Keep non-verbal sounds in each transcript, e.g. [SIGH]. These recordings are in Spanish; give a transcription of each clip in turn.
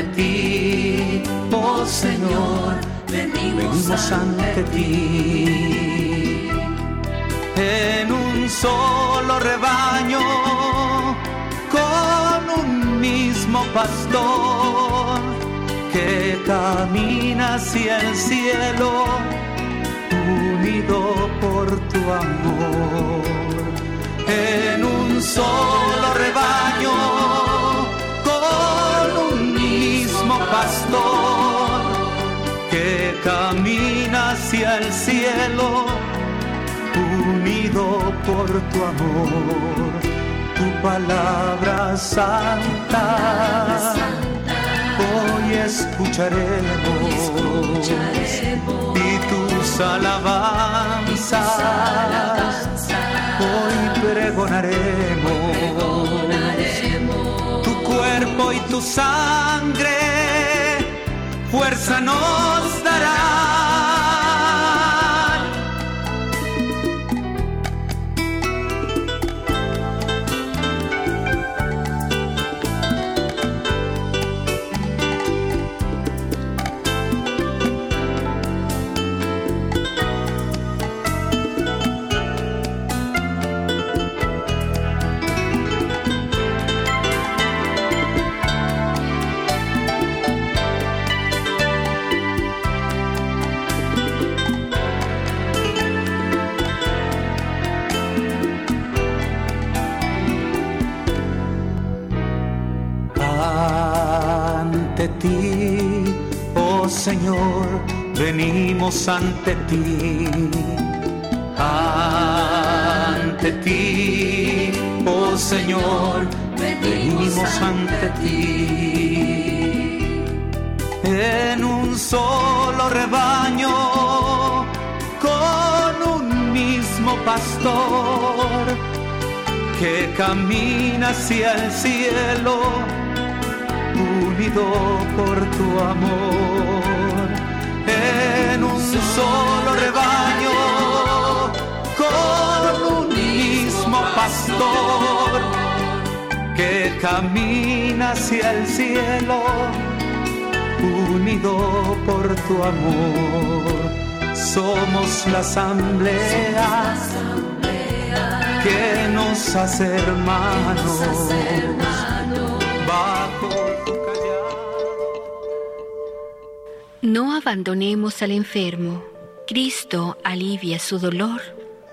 ante ti, oh Señor, venimos ante ti. En un solo rebaño, con un mismo pastor, que camina hacia el cielo, unido por tu amor. En un solo rebaño, pastor que camina hacia el cielo, unido por tu amor, tu palabra santa. Hoy escucharemos, y tus alabanzas, hoy pregonaremos tu cuerpo y tu sangre fuerza nos Señor, venimos ante ti, ante ti, oh Señor, venimos ante ti. En un solo rebaño, con un mismo pastor, que camina hacia el cielo, unido por tu amor en un solo rebaño con un mismo pastor que camina hacia el cielo unido por tu amor. Somos la asamblea que nos hace hermanos No abandonemos al enfermo. Cristo alivia su dolor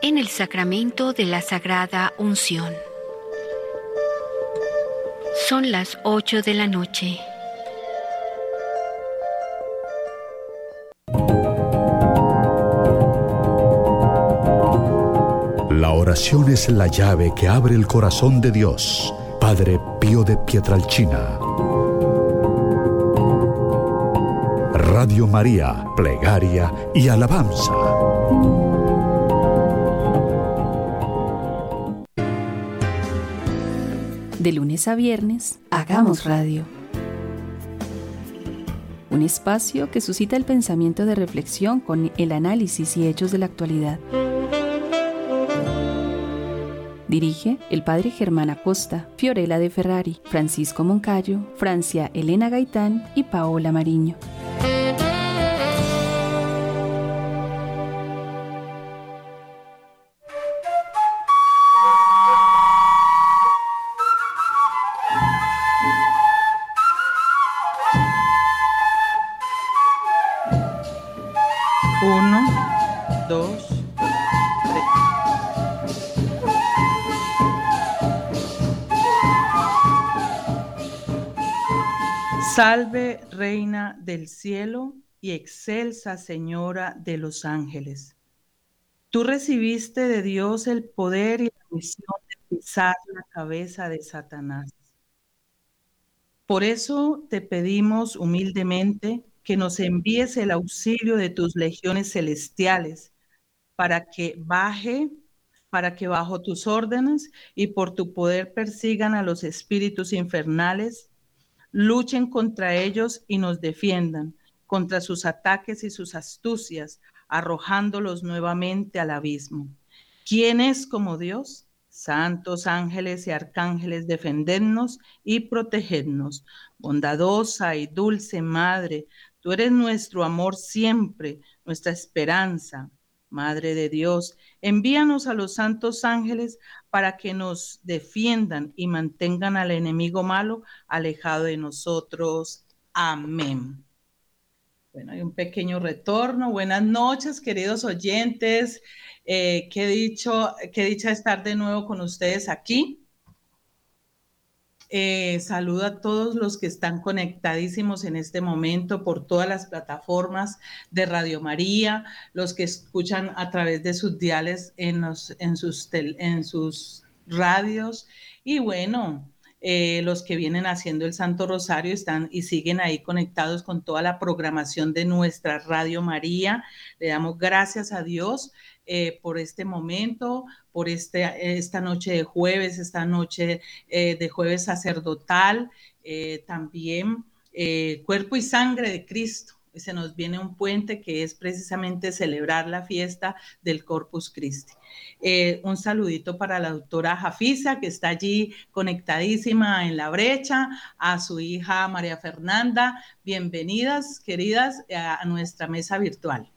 en el sacramento de la Sagrada Unción. Son las 8 de la noche. La oración es la llave que abre el corazón de Dios. Padre Pío de Pietralcina. Radio María, Plegaria y Alabanza. De lunes a viernes, hagamos radio. Un espacio que suscita el pensamiento de reflexión con el análisis y hechos de la actualidad. Dirige el padre Germán Acosta, Fiorella de Ferrari, Francisco Moncayo, Francia Elena Gaitán y Paola Mariño. Salve, Reina del cielo y excelsa Señora de los ángeles. Tú recibiste de Dios el poder y la misión de pisar la cabeza de Satanás. Por eso te pedimos humildemente que nos envíes el auxilio de tus legiones celestiales para que baje, para que bajo tus órdenes y por tu poder persigan a los espíritus infernales luchen contra ellos y nos defiendan contra sus ataques y sus astucias, arrojándolos nuevamente al abismo. ¿Quién es como Dios? Santos ángeles y arcángeles, defendernos y protegernos. Bondadosa y dulce Madre, tú eres nuestro amor siempre, nuestra esperanza. Madre de Dios, envíanos a los santos ángeles para que nos defiendan y mantengan al enemigo malo alejado de nosotros. Amén. Bueno, hay un pequeño retorno. Buenas noches, queridos oyentes. Eh, qué, dicho, qué dicha estar de nuevo con ustedes aquí. Eh, saludo a todos los que están conectadísimos en este momento por todas las plataformas de Radio María, los que escuchan a través de sus diales en, sus radios. Y bueno, eh, los que vienen haciendo el Santo Rosario están y siguen ahí conectados con toda la programación de nuestra Radio María. Le damos gracias a Dios eh, por este momento, por este, esta noche de jueves, esta noche eh, de jueves sacerdotal, también cuerpo y sangre de Cristo se nos viene un puente que es precisamente celebrar la fiesta del Corpus Christi. Eh, un saludito para la doctora Jafisa, que está allí conectadísima en la brecha, a su hija María Fernanda. Bienvenidas, queridas, a, nuestra mesa virtual.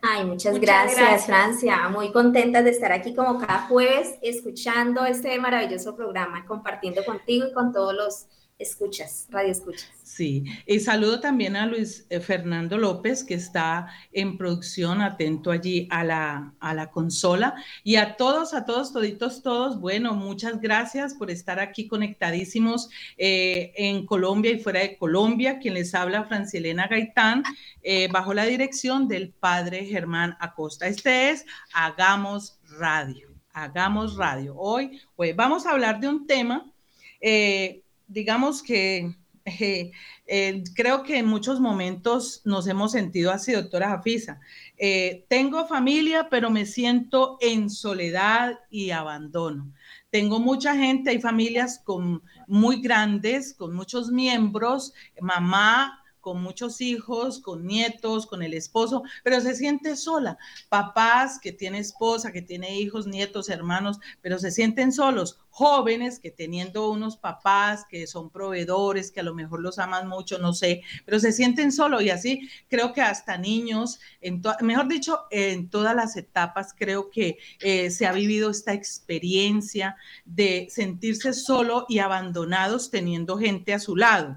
Ay, muchas, gracias, Francia. Muy contenta de estar aquí como cada jueves, escuchando este maravilloso programa, compartiendo contigo y con todos los escuchas, radio escuchas. Sí, y saludo también a Luis eh, Fernando López, que está en producción, atento allí a la, a la consola. Y a todos, a todos, toditos, todos, bueno, muchas gracias por estar aquí conectadísimos eh, en Colombia y fuera de Colombia. Quien les habla, Francilena Gaitán, eh, bajo la dirección del padre Germán Acosta. Este es Hagamos Radio, Hagamos Radio. Hoy, vamos a hablar de un tema digamos que eh, eh, creo que en muchos momentos nos hemos sentido así, doctora Jafisa. Eh, tengo familia, pero me siento en soledad y abandono. Tengo mucha gente, hay familias con, muy grandes, con muchos miembros, mamá, con muchos hijos, con nietos, con el esposo, pero se siente sola. Papás que tiene esposa, que tiene hijos, nietos, hermanos, pero se sienten solos. Jóvenes que teniendo unos papás que son proveedores, que a lo mejor los aman mucho, no sé, pero se sienten solos y así creo que hasta niños, en mejor dicho, en todas las etapas creo que eh, se ha vivido esta experiencia de sentirse solo y abandonados teniendo gente a su lado.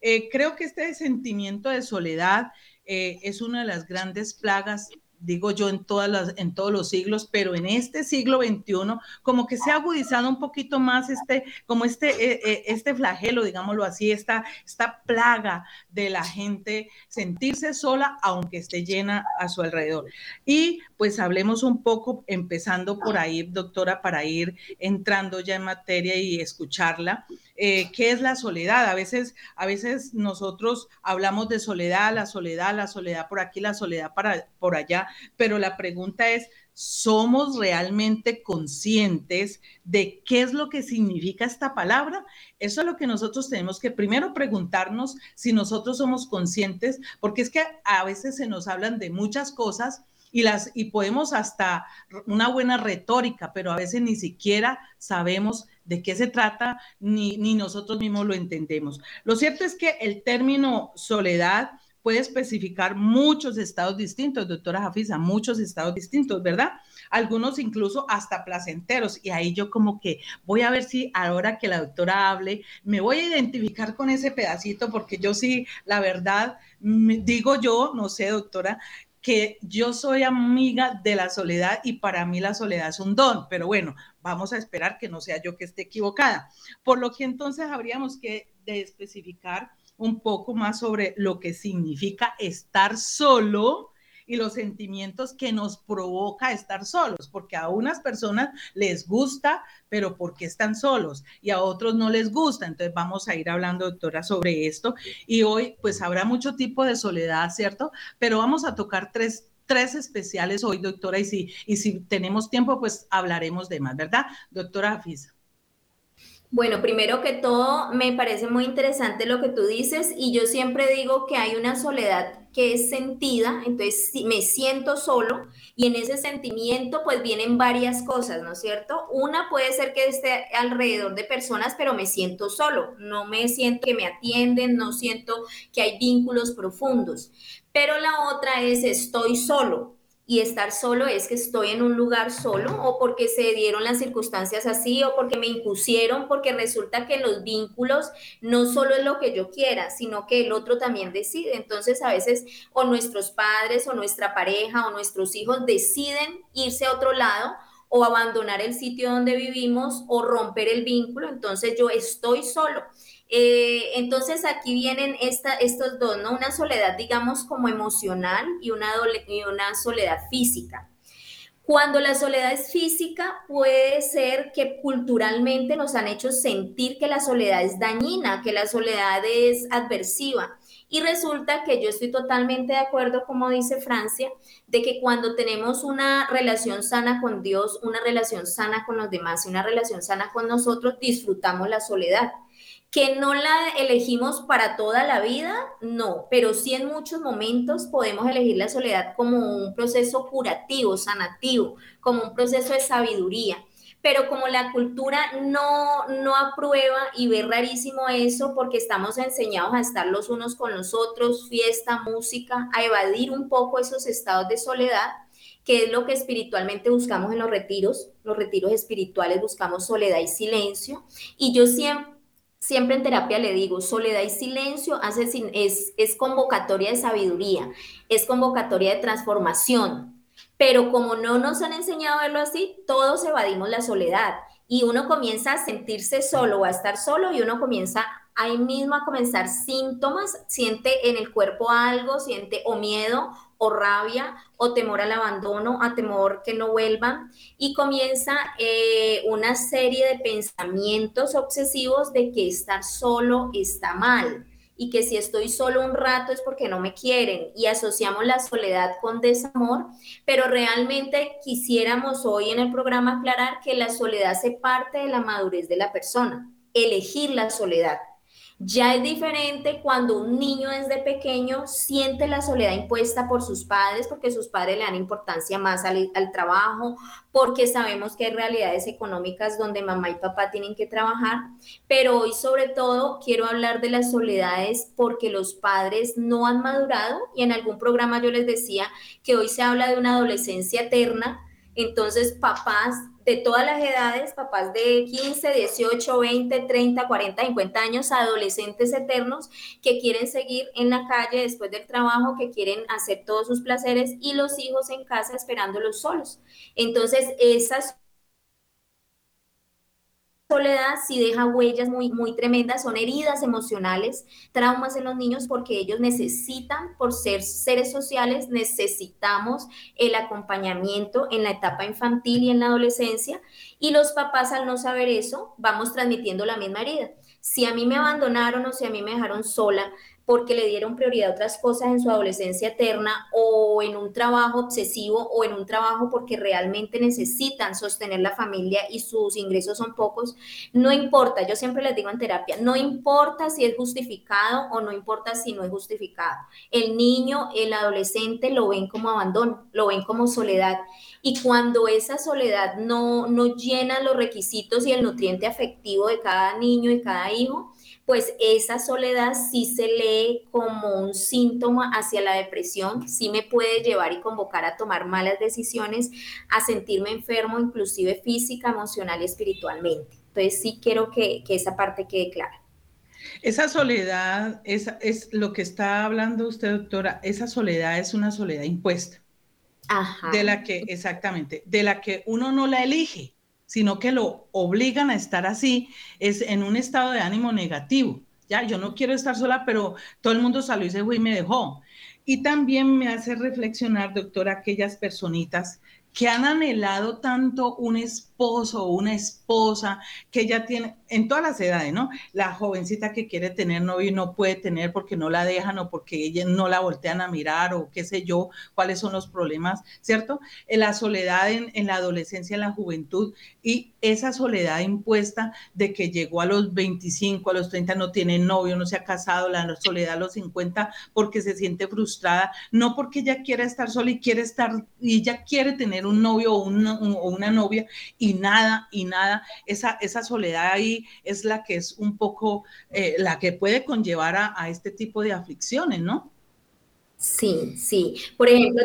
Eh, creo que este sentimiento de soledad eh, es una de las grandes plagas digo yo, en, todas todos los siglos, pero en este siglo XXI, como que se ha agudizado un poquito más este, como este, eh, eh, este flagelo, digámoslo así, esta, esta plaga de la gente sentirse sola, aunque esté llena a su alrededor. Y pues hablemos un poco, empezando por ahí, doctora, para ir entrando ya en materia y escucharla. Eh, ¿Qué es la soledad? A veces, a veces nosotros hablamos de soledad, la soledad, la soledad por aquí, la soledad para, por allá, pero la pregunta es, ¿somos realmente conscientes de qué es lo que significa esta palabra? Eso es lo que nosotros tenemos que primero preguntarnos si nosotros somos conscientes, porque es que a veces se nos hablan de muchas cosas y las y podemos hasta una buena retórica, pero a veces ni siquiera sabemos de qué se trata ni, ni nosotros mismos lo entendemos. Lo cierto es que el término soledad puede especificar muchos estados distintos, doctora Jafisa, muchos estados distintos, ¿verdad? Algunos incluso hasta placenteros. Y ahí yo como que voy a ver si ahora que la doctora hable, me voy a identificar con ese pedacito, porque yo sí, la verdad, digo yo, no sé, doctora, que yo soy amiga de la soledad y para mí la soledad es un don, pero bueno, vamos a esperar que no sea yo que esté equivocada. Por lo que entonces habríamos que especificar un poco más sobre lo que significa estar solo y los sentimientos que nos provoca estar solos, porque a unas personas les gusta, pero porque están solos, y a otros no les gusta. Entonces vamos a ir hablando, doctora, sobre esto. Y hoy, pues habrá mucho tipo de soledad, ¿cierto? Pero vamos a tocar tres tres especiales hoy, doctora, y si, y si tenemos tiempo, pues hablaremos de más, ¿verdad? Doctora Afisa. Bueno, primero que todo, me parece muy interesante lo que tú dices y yo siempre digo que hay una soledad que es sentida, entonces me siento solo y en ese sentimiento pues vienen varias cosas, ¿no es cierto? Una puede ser que esté alrededor de personas, pero me siento solo, no me siento que me atienden, no siento que hay vínculos profundos, pero la otra es estoy solo, y estar solo es que estoy en un lugar solo o porque se dieron las circunstancias así o porque me impusieron, porque resulta que los vínculos no solo es lo que yo quiera, sino que el otro también decide. Entonces a veces o nuestros padres o nuestra pareja o nuestros hijos deciden irse a otro lado o abandonar el sitio donde vivimos o romper el vínculo, entonces yo estoy solo. Eh, entonces aquí vienen estos dos. Una soledad, digamos, como emocional y una soledad física. Cuando la soledad es física, puede ser que culturalmente nos han hecho sentir que la soledad es dañina, que la soledad es adversiva. Y resulta que yo estoy totalmente de acuerdo, como dice Francia, de que cuando tenemos una relación sana con Dios, una relación sana con los demás y una relación sana con nosotros, disfrutamos la soledad que no la elegimos para toda la vida, no, pero sí en muchos momentos podemos elegir la soledad como un proceso curativo, sanativo, como un proceso de sabiduría. Pero como la cultura no, no aprueba y ve rarísimo eso porque estamos enseñados a estar los unos con los otros, fiesta, música, a evadir un poco esos estados de soledad, que es lo que espiritualmente buscamos en los retiros. Los retiros espirituales buscamos soledad y silencio. Y yo siempre Siempre en terapia le digo, soledad y silencio hace, es, es convocatoria de sabiduría, es convocatoria de transformación, pero como no nos han enseñado a verlo así, todos evadimos la soledad. Y uno comienza a sentirse solo o a estar solo y uno comienza ahí mismo a comenzar síntomas, siente en el cuerpo algo, siente o miedo o rabia o temor al abandono, a temor que no vuelvan y comienza eh, una serie de pensamientos obsesivos de que estar solo está mal y que si estoy solo un rato es porque no me quieren y asociamos la soledad con desamor, pero realmente quisiéramos hoy en el programa aclarar que la soledad hace parte de la madurez de la persona, elegir la soledad ya es diferente cuando un niño desde pequeño siente la soledad impuesta por sus padres, porque sus padres le dan importancia más al, trabajo, porque sabemos que hay realidades económicas donde mamá y papá tienen que trabajar, pero hoy sobre todo quiero hablar de las soledades porque los padres no han madurado y en algún programa yo les decía que hoy se habla de una adolescencia eterna, entonces papás de todas las edades, papás de 15, 18, 20, 30, 40, 50 años, adolescentes eternos que quieren seguir en la calle después del trabajo, que quieren hacer todos sus placeres y los hijos en casa esperándolos solos. Entonces, esas soledad sí deja huellas muy, muy tremendas, son heridas emocionales, traumas en los niños porque ellos necesitan, por ser seres sociales, necesitamos el acompañamiento en la etapa infantil y en la adolescencia y los papás al no saber eso vamos transmitiendo la misma herida. Si a mí me abandonaron o si a mí me dejaron sola, porque le dieron prioridad a otras cosas en su adolescencia eterna o en un trabajo obsesivo o en un trabajo porque realmente necesitan sostener la familia y sus ingresos son pocos, no importa, yo siempre les digo en terapia, no importa si es justificado o no importa si no es justificado. El niño, el adolescente lo ven como abandono, lo ven como soledad. Y cuando esa soledad no, no llena los requisitos y el nutriente afectivo de cada niño y cada hijo, pues esa soledad sí se lee como un síntoma hacia la depresión, sí me puede llevar y convocar a tomar malas decisiones, a sentirme enfermo, inclusive física, emocional y espiritualmente. Entonces sí quiero que, esa parte quede clara. Esa soledad, esa, es lo que está hablando usted, doctora, esa soledad es una soledad impuesta. Ajá. De la que, exactamente, de la que uno no la elige sino que lo obligan a estar así, es en un estado de ánimo negativo. Ya, yo no quiero estar sola, pero todo el mundo salió y se fue y me dejó. Y también me hace reflexionar, doctora, aquellas personitas que han anhelado tanto un, esposo o una esposa que ya tiene, en todas las edades, ¿no? La jovencita que quiere tener novio y no puede tener porque no la dejan o porque ella no la voltean a mirar o qué sé yo, cuáles son los problemas, ¿cierto? La soledad en, en la adolescencia, en la juventud y esa soledad impuesta de que llegó a los 25, a los 30, no tiene novio, no se ha casado, la soledad a los 50 porque se siente frustrada, no porque ella quiera estar sola y quiere estar, y ella quiere tener un novio o una, o una novia y nada, y nada, esa, esa soledad ahí es la que es un poco, eh, la que puede conllevar a, este tipo de aflicciones, ¿no? Sí, sí. Por ejemplo,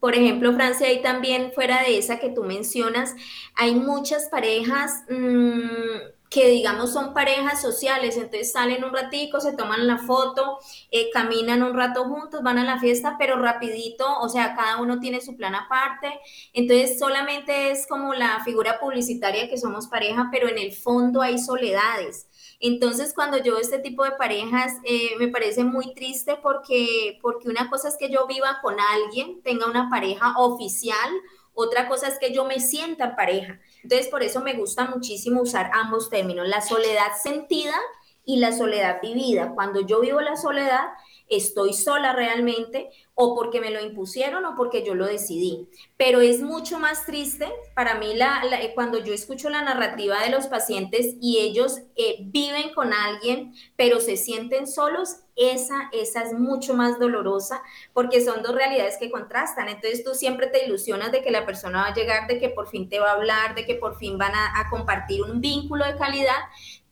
por ejemplo, Francia, ahí también fuera de esa que tú mencionas, hay muchas parejas mmm, que digamos son parejas sociales, entonces salen un ratico, se toman la foto, eh, caminan un rato juntos, van a la fiesta, pero rapidito, o sea, cada uno tiene su plan aparte, entonces solamente es como la figura publicitaria que somos pareja, pero en el fondo hay soledades. Entonces, cuando yo este tipo de parejas, eh, me parece muy triste porque, porque una cosa es que yo viva con alguien, tenga una pareja oficial, otra cosa es que yo me sienta en pareja. Entonces, por eso me gusta muchísimo usar ambos términos, la soledad sentida y la soledad vivida. Cuando yo vivo la soledad, estoy sola realmente o porque me lo impusieron o porque yo lo decidí. Pero es mucho más triste para mí la, eh, cuando yo escucho la narrativa de los pacientes y ellos eh, viven con alguien, pero se sienten solos. Esa, esa es mucho más dolorosa porque son dos realidades que contrastan. Entonces tú siempre te ilusionas de que la persona va a llegar, de que por fin te va a hablar, de que por fin van a, a compartir un vínculo de calidad,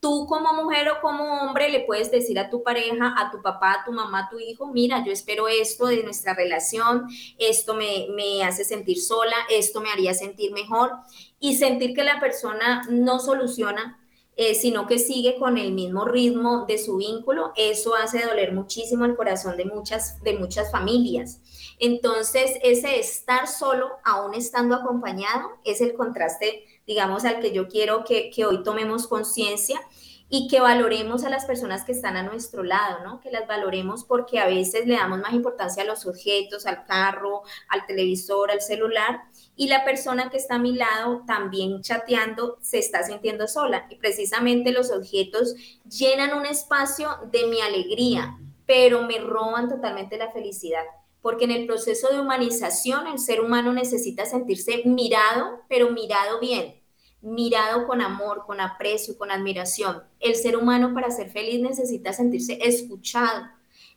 tú como mujer o como hombre le puedes decir a tu pareja, a tu papá, a tu mamá, a tu hijo, mira, yo espero esto de nuestra relación, esto me, me hace sentir sola, esto me haría sentir mejor y sentir que la persona no soluciona, eh, sino que sigue con el mismo ritmo de su vínculo, eso hace doler muchísimo el corazón de muchas, de muchas familias. Entonces, ese estar solo, aún estando acompañado, es el contraste digamos, al que yo quiero que, que hoy tomemos conciencia y que valoremos a las personas que están a nuestro lado, ¿no? Que las valoremos porque a veces le damos más importancia a los objetos, al carro, al televisor, al celular, y la persona que está a mi lado también chateando se está sintiendo sola. Y precisamente los objetos llenan un espacio de mi alegría, pero me roban totalmente la felicidad porque en el proceso de humanización el ser humano necesita sentirse mirado, pero mirado bien, mirado con amor, con aprecio, con admiración. El ser humano para ser feliz necesita sentirse escuchado,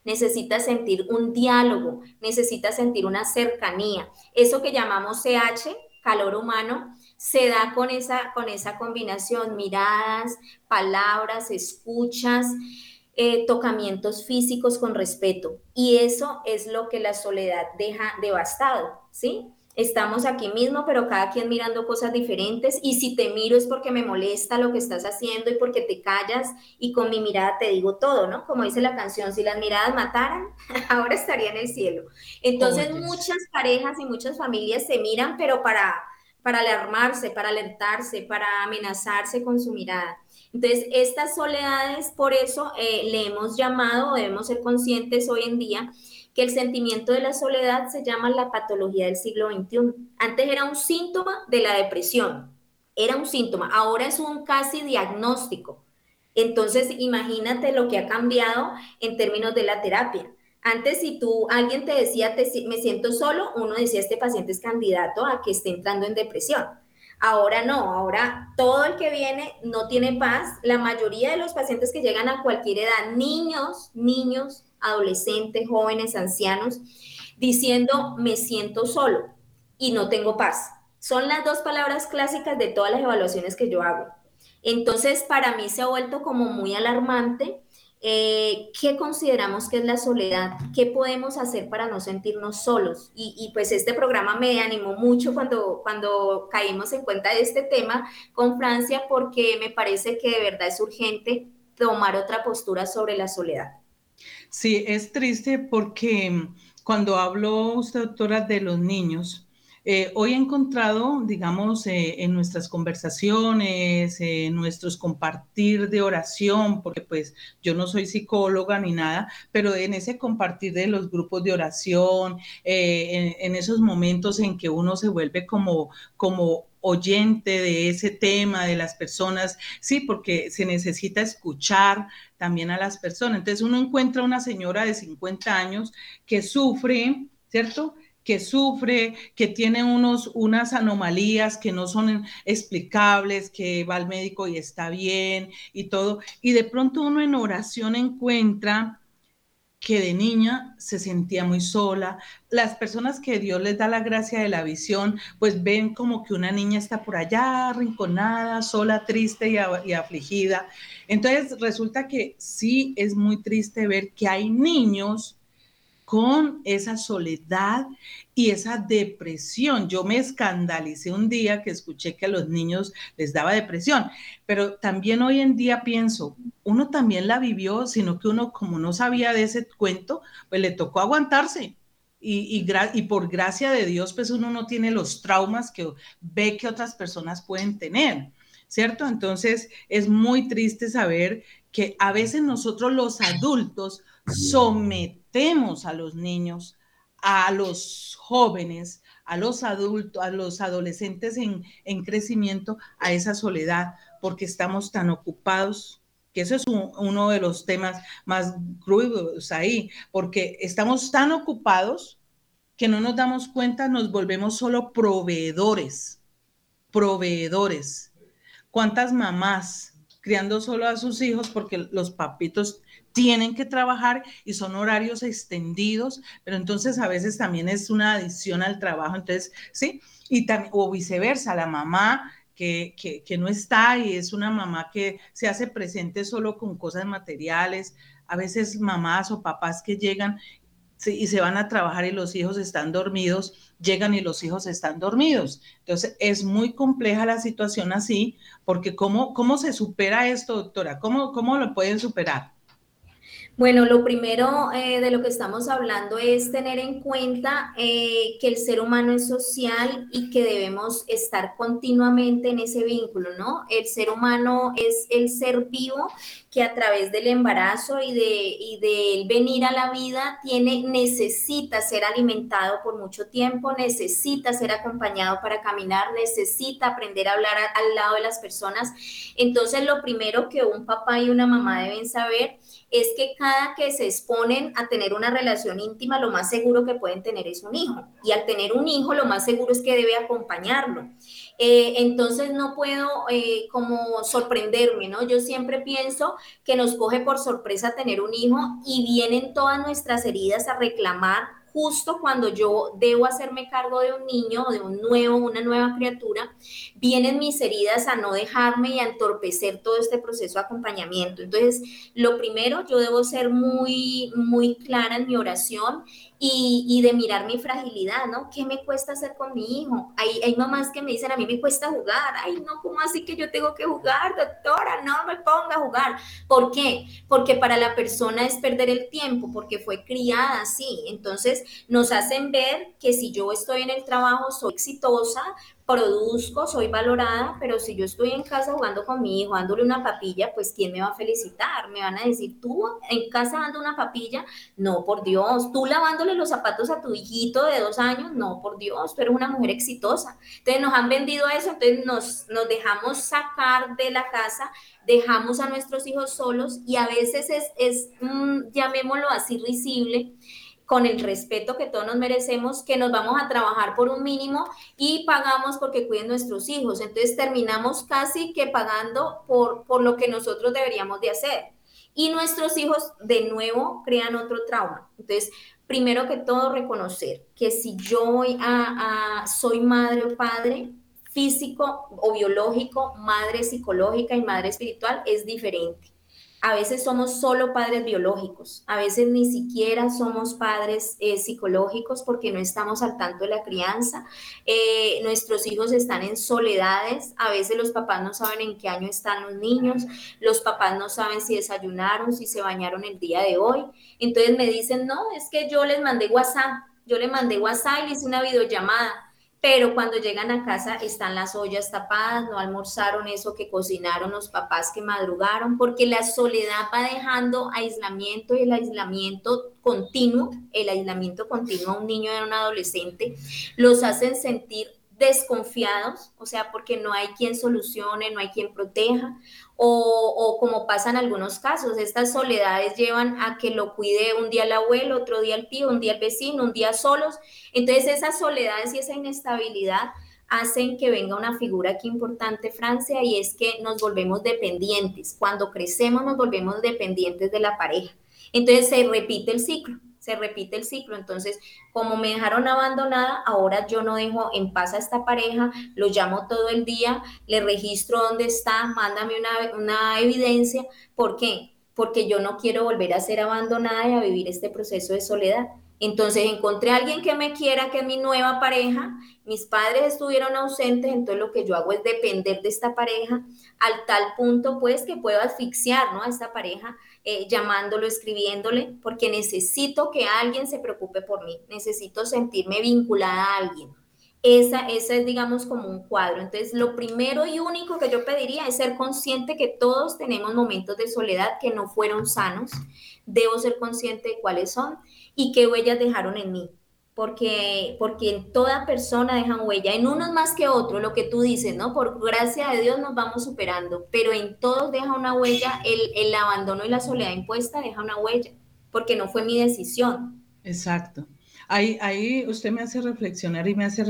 necesita sentir un diálogo, necesita sentir una cercanía. Eso que llamamos CH, calor humano, se da con esa, con esa combinación, miradas, palabras, escuchas, eh, tocamientos físicos con respeto. Y eso es lo que la soledad deja devastado, ¿sí? Estamos aquí mismo, pero cada quien mirando cosas diferentes y si te miro es porque me molesta lo que estás haciendo y porque te callas y con mi mirada te digo todo, ¿no? Como dice la canción, si las miradas mataran, [LAUGHS] ahora estaría en el cielo. Entonces muchas parejas y muchas familias se miran, pero para, para alarmarse, para alertarse, para amenazarse con su mirada. Entonces, estas soledades, por eso eh, le hemos llamado, debemos ser conscientes hoy en día, que el sentimiento de la soledad se llama la patología del siglo XXI. Antes era un síntoma de la depresión, era un síntoma, ahora es un casi diagnóstico. Entonces, imagínate lo que ha cambiado en términos de la terapia. Antes, si tú, alguien te decía, me siento solo, uno decía, este paciente es candidato a que esté entrando en depresión. Ahora no, ahora todo el que viene no tiene paz. La mayoría de los pacientes que llegan a cualquier edad, niños, niños, adolescentes, jóvenes, ancianos, diciendo me siento solo y no tengo paz. Son las dos palabras clásicas de todas las evaluaciones que yo hago. Entonces, para mí se ha vuelto como muy alarmante. Eh, ¿Qué consideramos que es la soledad? ¿Qué podemos hacer para no sentirnos solos? Y, y, pues este programa me animó mucho cuando, cuando caímos en cuenta de este tema con Francia porque me parece que de verdad es urgente tomar otra postura sobre la soledad. Sí, es triste porque mm, cuando habló usted, doctora, de los niños, eh, hoy he encontrado, digamos, eh, en nuestras conversaciones, en nuestros compartir de oración, porque pues yo no soy psicóloga ni nada, pero en ese compartir de los grupos de oración, eh, en, en, esos momentos en que uno se vuelve como, como oyente de ese tema, de las personas, sí, porque se necesita escuchar también a las personas. Entonces uno encuentra una señora de 50 años que sufre, ¿cierto? que sufre, que tiene unos, unas anomalías que no son explicables, que va al médico y está bien y todo. Y de pronto uno en oración encuentra que de niña se sentía muy sola. Las personas que Dios les da la gracia de la visión, pues ven como que una niña está por allá, arrinconada, sola, triste y, y, afligida. Entonces resulta que sí es muy triste ver que hay niños con esa soledad y esa depresión. Yo me escandalicé un día que escuché que a los niños les daba depresión, pero también hoy en día pienso, uno también la vivió, sino que uno como no sabía de ese cuento, pues le tocó aguantarse. Y, y, por gracia de Dios, pues uno no tiene los traumas que ve que otras personas pueden tener, ¿cierto? Entonces es muy triste saber que a veces nosotros los adultos sometemos a los niños, a los jóvenes, a los adultos, a los adolescentes en, en crecimiento a esa soledad, porque estamos tan ocupados que eso es uno de los temas más crudos ahí, porque estamos tan ocupados que no nos damos cuenta, nos volvemos solo proveedores, proveedores. ¿Cuántas mamás criando solo a sus hijos porque los papitos tienen que trabajar y son horarios extendidos, pero entonces a veces también es una adición al trabajo, entonces, sí, y o viceversa, la mamá que, que, no está y es una mamá que se hace presente solo con cosas materiales, a veces mamás o papás que llegan y se van a trabajar y los hijos están dormidos, llegan y los hijos están dormidos. Entonces, es muy compleja la situación así, porque ¿cómo, cómo se supera esto, doctora? ¿Cómo, cómo lo pueden superar? Bueno, lo primero eh, de lo que estamos hablando es tener en cuenta eh, que el ser humano es social y que debemos estar continuamente en ese vínculo, ¿no? El ser humano es el ser vivo que a través del embarazo y de, y de venir a la vida tiene, necesita ser alimentado por mucho tiempo, necesita ser acompañado para caminar, necesita aprender a hablar al lado de las personas. Entonces, lo primero que un papá y una mamá deben saber es que cada que se exponen a tener una relación íntima, lo más seguro que pueden tener es un hijo. Y al tener un hijo, lo más seguro es que debe acompañarlo. Eh, entonces no puedo eh, como sorprenderme, ¿no? Yo siempre pienso que nos coge por sorpresa tener un hijo y vienen todas nuestras heridas a reclamar justo cuando yo debo hacerme cargo de un niño, de un nuevo, una nueva criatura, vienen mis heridas a no dejarme y a entorpecer todo este proceso de acompañamiento. Entonces, lo primero, yo debo ser muy, muy clara en mi oración y, de mirar mi fragilidad, ¿no? ¿Qué me cuesta hacer con mi hijo? Hay, hay mamás que me dicen, a mí me cuesta jugar. Ay, no, ¿cómo así que yo tengo que jugar, doctora? No me ponga a jugar. ¿Por qué? Porque para la persona es perder el tiempo, porque fue criada así. Entonces, nos hacen ver que si yo estoy en el trabajo, soy exitosa, produzco, soy valorada, pero si yo estoy en casa jugando con mi hijo, dándole una papilla, pues ¿quién me va a felicitar? Me van a decir, tú en casa dando una papilla, no, por Dios, tú lavándole los zapatos a tu hijito de dos años, no, por Dios, tú eres una mujer exitosa. Entonces nos han vendido eso, entonces nos, nos dejamos sacar de la casa, dejamos a nuestros hijos solos y a veces es, es llamémoslo así, risible con el respeto que todos nos merecemos, que nos vamos a trabajar por un mínimo y pagamos porque cuiden nuestros hijos. Entonces terminamos casi que pagando por, por lo que nosotros deberíamos de hacer. Y nuestros hijos de nuevo crean otro trauma. Entonces, primero que todo, reconocer que si yo voy a soy madre o padre, físico o biológico, madre psicológica y madre espiritual, es diferente a veces somos solo padres biológicos, a veces ni siquiera somos padres eh, psicológicos porque no estamos al tanto de la crianza. Eh, nuestros hijos están en soledades, a veces los papás no saben en qué año están los niños, los papás no saben si desayunaron, si se bañaron el día de hoy. Entonces me dicen, no, es que yo les mandé WhatsApp, yo le mandé WhatsApp y hice una videollamada pero cuando llegan a casa están las ollas tapadas, no almorzaron eso que cocinaron los papás que madrugaron, porque la soledad va dejando aislamiento y el aislamiento continuo, el aislamiento continuo a un niño y a un adolescente, los hacen sentir desconfiados, o sea, porque no hay quien solucione, no hay quien proteja, o, como pasa en algunos casos, estas soledades llevan a que lo cuide un día el abuelo, otro día el tío, un día el vecino, un día solos. Entonces esas soledades y esa inestabilidad hacen que venga una figura aquí importante, Francia, y es que nos volvemos dependientes. Cuando crecemos nos volvemos dependientes de la pareja. Entonces se repite el ciclo se repite el ciclo. Entonces, como me dejaron abandonada, ahora yo no dejo en paz a esta pareja, lo llamo todo el día, le registro dónde está, mándame una, una evidencia. ¿Por qué? Porque yo no quiero volver a ser abandonada y a vivir este proceso de soledad. Entonces encontré a alguien que me quiera, que es mi nueva pareja. Mis padres estuvieron ausentes, entonces lo que yo hago es depender de esta pareja al tal punto pues que puedo asfixiar ¿no? a esta pareja eh, llamándolo, escribiéndole, porque necesito que alguien se preocupe por mí, necesito sentirme vinculada a alguien. Esa, esa es, digamos, como un cuadro. Entonces, lo primero y único que yo pediría es ser consciente que todos tenemos momentos de soledad que no fueron sanos. Debo ser consciente de cuáles son y qué huellas dejaron en mí porque, porque en toda persona dejan huella, en unos más que otros, lo que tú dices, ¿no? Por gracia de Dios nos vamos superando, pero en todos deja una huella, el, el abandono y la soledad impuesta deja una huella, porque no fue mi decisión. Exacto. Ahí, ahí usted me hace reflexionar y me hace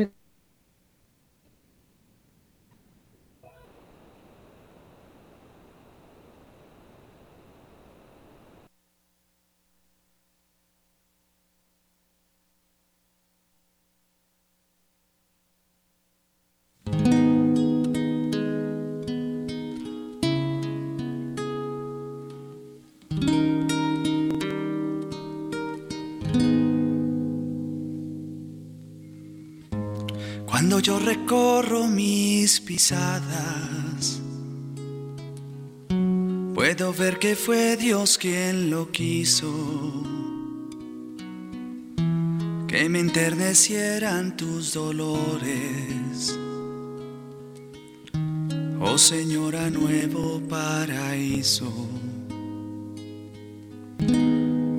recorro mis pisadas, puedo ver que fue Dios quien lo quiso, que me enternecieran tus dolores. Oh Señora, nuevo paraíso.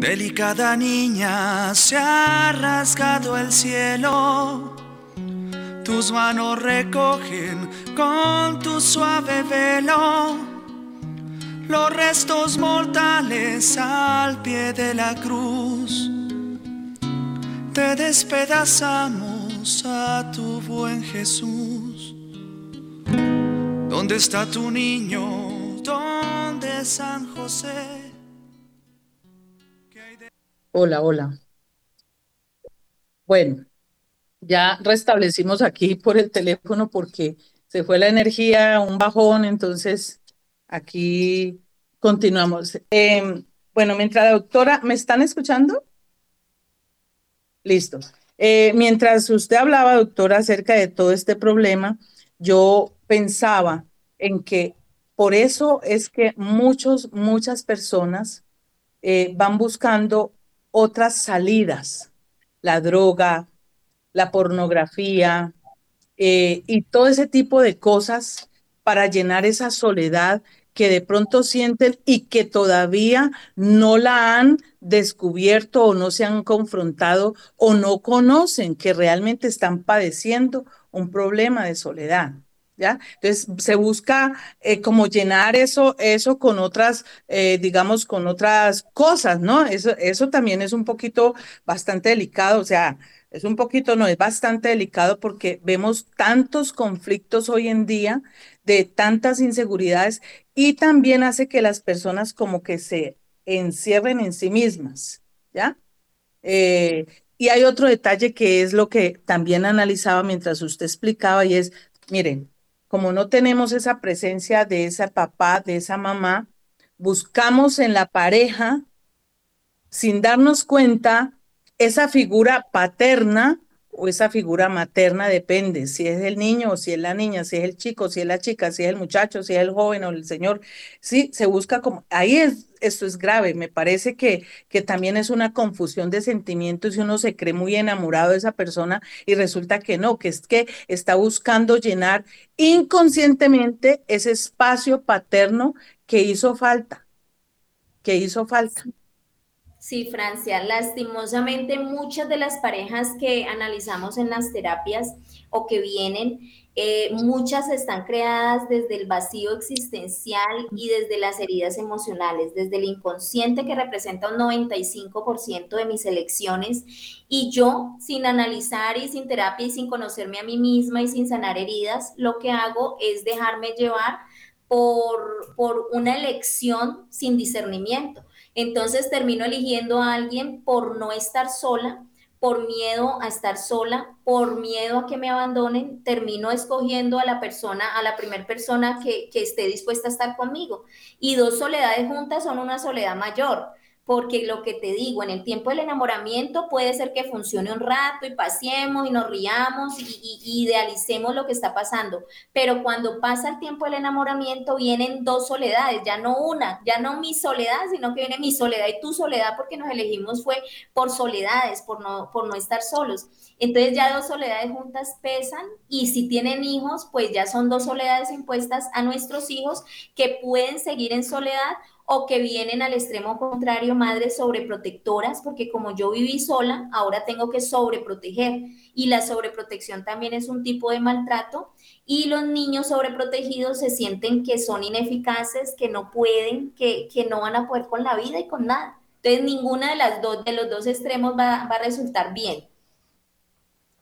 Delicada niña, se ha rasgado el cielo tus manos recogen con tu suave velo los restos mortales al pie de la cruz. Te despedazamos a tu buen Jesús. ¿Dónde está tu niño? ¿Dónde San José? Hola, hola. Bueno, ya restablecimos aquí por el teléfono porque se fue la energía, un bajón, entonces aquí continuamos. Em, bueno, mientras la doctora, ¿me están escuchando? Listo. Eh, mientras usted hablaba, doctora, acerca de todo este problema, yo pensaba en que por eso es que muchos, muchas personas eh, van buscando otras salidas, la droga, la pornografía eh, y todo ese tipo de cosas para llenar esa soledad que de pronto sienten y que todavía no la han descubierto o no se han confrontado o no conocen que realmente están padeciendo un problema de soledad. ¿Ya? Entonces se busca eh, como llenar eso, eso con otras, eh, digamos, con otras cosas, ¿no? Eso, eso también es un poquito bastante delicado, o sea, es un poquito, no, es bastante delicado porque vemos tantos conflictos hoy en día, de tantas inseguridades y también hace que las personas como que se encierren en sí mismas, ¿ya? Eh, y hay otro detalle que es lo que también analizaba mientras usted explicaba y es, miren, como no tenemos esa presencia de ese papá, de esa mamá, buscamos en la pareja, sin darnos cuenta, esa figura paterna o esa figura materna depende si es el niño o si es la niña, si es el chico, si es la chica, si es el muchacho, si es el joven o el señor. Sí, se busca como, ahí es, esto es grave, me parece que, que también es una confusión de sentimientos y uno se cree muy enamorado de esa persona y resulta que no, que es que está buscando llenar inconscientemente ese espacio paterno que hizo falta, que hizo falta. Sí, Francia, lastimosamente muchas de las parejas que analizamos en las terapias o que vienen eh, muchas están creadas desde el vacío existencial y desde las heridas emocionales, desde el inconsciente que representa un 95% de mis elecciones y yo, sin analizar y sin terapia y sin conocerme a mí misma y sin sanar heridas, lo que hago es dejarme llevar por, por una elección sin discernimiento. Entonces termino eligiendo a alguien por no estar sola, por miedo a estar sola, por miedo a que me abandonen, termino escogiendo a la persona, a la primera persona que, que esté dispuesta a estar conmigo. Y dos soledades juntas son una soledad mayor porque lo que te digo, en el tiempo del enamoramiento puede ser que funcione un rato y pasemos y nos riamos y, idealicemos lo que está pasando, pero cuando pasa el tiempo del enamoramiento vienen dos soledades, ya no una, ya no mi soledad, sino que viene mi soledad y tu soledad porque nos elegimos fue por soledades, por no, por no estar solos. Entonces ya dos soledades juntas pesan y si tienen hijos, pues ya son dos soledades impuestas a nuestros hijos que pueden seguir en soledad o que vienen al extremo contrario, madres sobreprotectoras, porque como yo viví sola, ahora tengo que sobreproteger. Y la sobreprotección también es un tipo de maltrato. Y los niños sobreprotegidos se sienten que son ineficaces, que no pueden, que, que no van a poder con la vida y con nada. Entonces, ninguna de las dos, de los dos extremos va, va a resultar bien.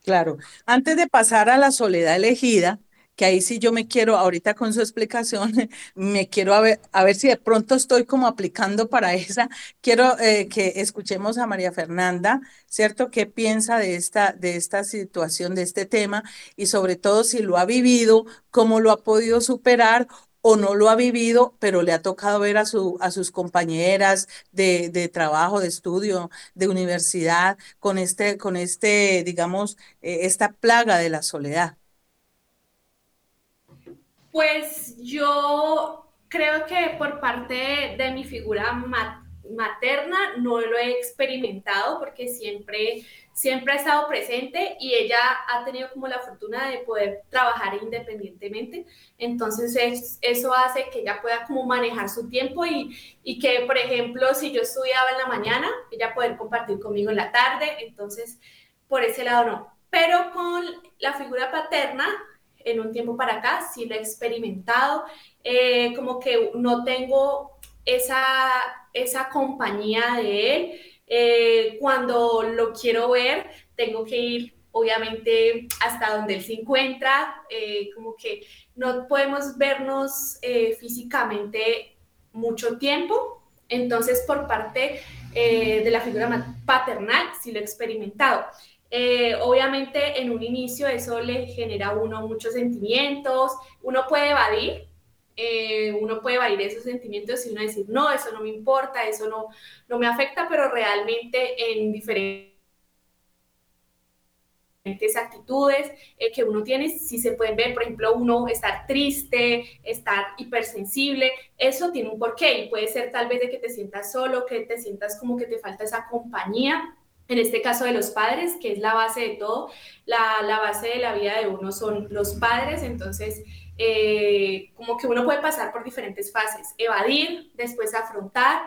Claro. Antes de pasar a la soledad elegida, que ahí sí yo me quiero, ahorita con su explicación, [LAUGHS] me quiero a ver, a ver si de pronto estoy como aplicando para esa. Quiero eh, que escuchemos a María Fernanda, ¿cierto? ¿Qué piensa de esta, de esta situación, de este tema? Y sobre todo si lo ha vivido, cómo lo ha podido superar o no lo ha vivido, pero le ha tocado ver a, su, a sus compañeras de, de trabajo, de estudio, de universidad, con este, con este, digamos, eh, esta plaga de la soledad. Pues yo creo que por parte de mi figura materna no lo he experimentado porque siempre, siempre ha estado presente y ella ha tenido como la fortuna de poder trabajar independientemente. Entonces eso hace que ella pueda como manejar su tiempo y, y que, por ejemplo, si yo estudiaba en la mañana, ella poder compartir conmigo en la tarde. Entonces, por ese lado no. Pero con la figura paterna, en un tiempo para acá, sí lo he experimentado, eh, como que no tengo esa, esa compañía de él. Eh, cuando lo quiero ver, tengo que ir obviamente hasta donde él se encuentra, eh, como que no podemos vernos físicamente mucho tiempo. Entonces, por parte de la figura paternal, sí lo he experimentado. Eh, obviamente en un inicio eso le genera a uno muchos sentimientos, uno puede evadir, eh, uno puede evadir esos sentimientos y uno decir, no, eso no me importa, eso no, no me afecta, pero realmente en diferentes actitudes eh, que uno tiene, si se pueden ver, por ejemplo, uno estar triste, estar hipersensible, eso tiene un porqué y puede ser tal vez de que te sientas solo, que te sientas como que te falta esa compañía en este caso de los padres, que es la base de todo, la, base de la vida de uno son los padres, entonces eh, como que uno puede pasar por diferentes fases, evadir, después afrontar,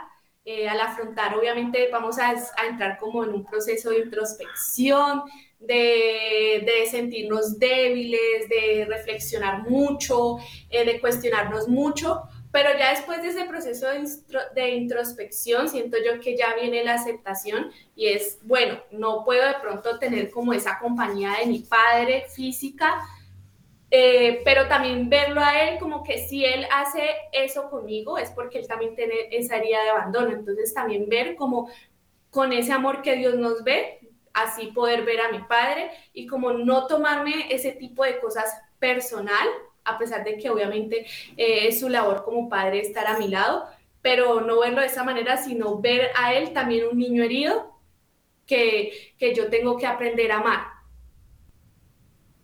eh, al afrontar obviamente vamos a, entrar como en un proceso de introspección, de, de sentirnos débiles, de reflexionar mucho, eh, de cuestionarnos mucho, pero ya después de ese proceso de, introspección, siento yo que ya viene la aceptación y es, bueno, no puedo de pronto tener como esa compañía de mi padre física, eh, pero también verlo a él como que si él hace eso conmigo es porque él también tiene esa herida de abandono. Entonces también ver como con ese amor que Dios nos ve, así poder ver a mi padre y como no tomarme ese tipo de cosas personal, a pesar de que obviamente eh, es su labor como padre estar a mi lado, pero no verlo de esa manera, sino ver a él también un niño herido que, que yo tengo que aprender a amar.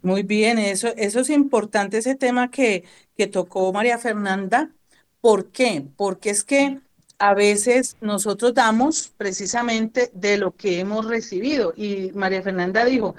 Muy bien, eso, eso es importante, ese tema que, que tocó María Fernanda. ¿Por qué? Porque es que a veces nosotros damos precisamente de lo que hemos recibido. Y María Fernanda dijo,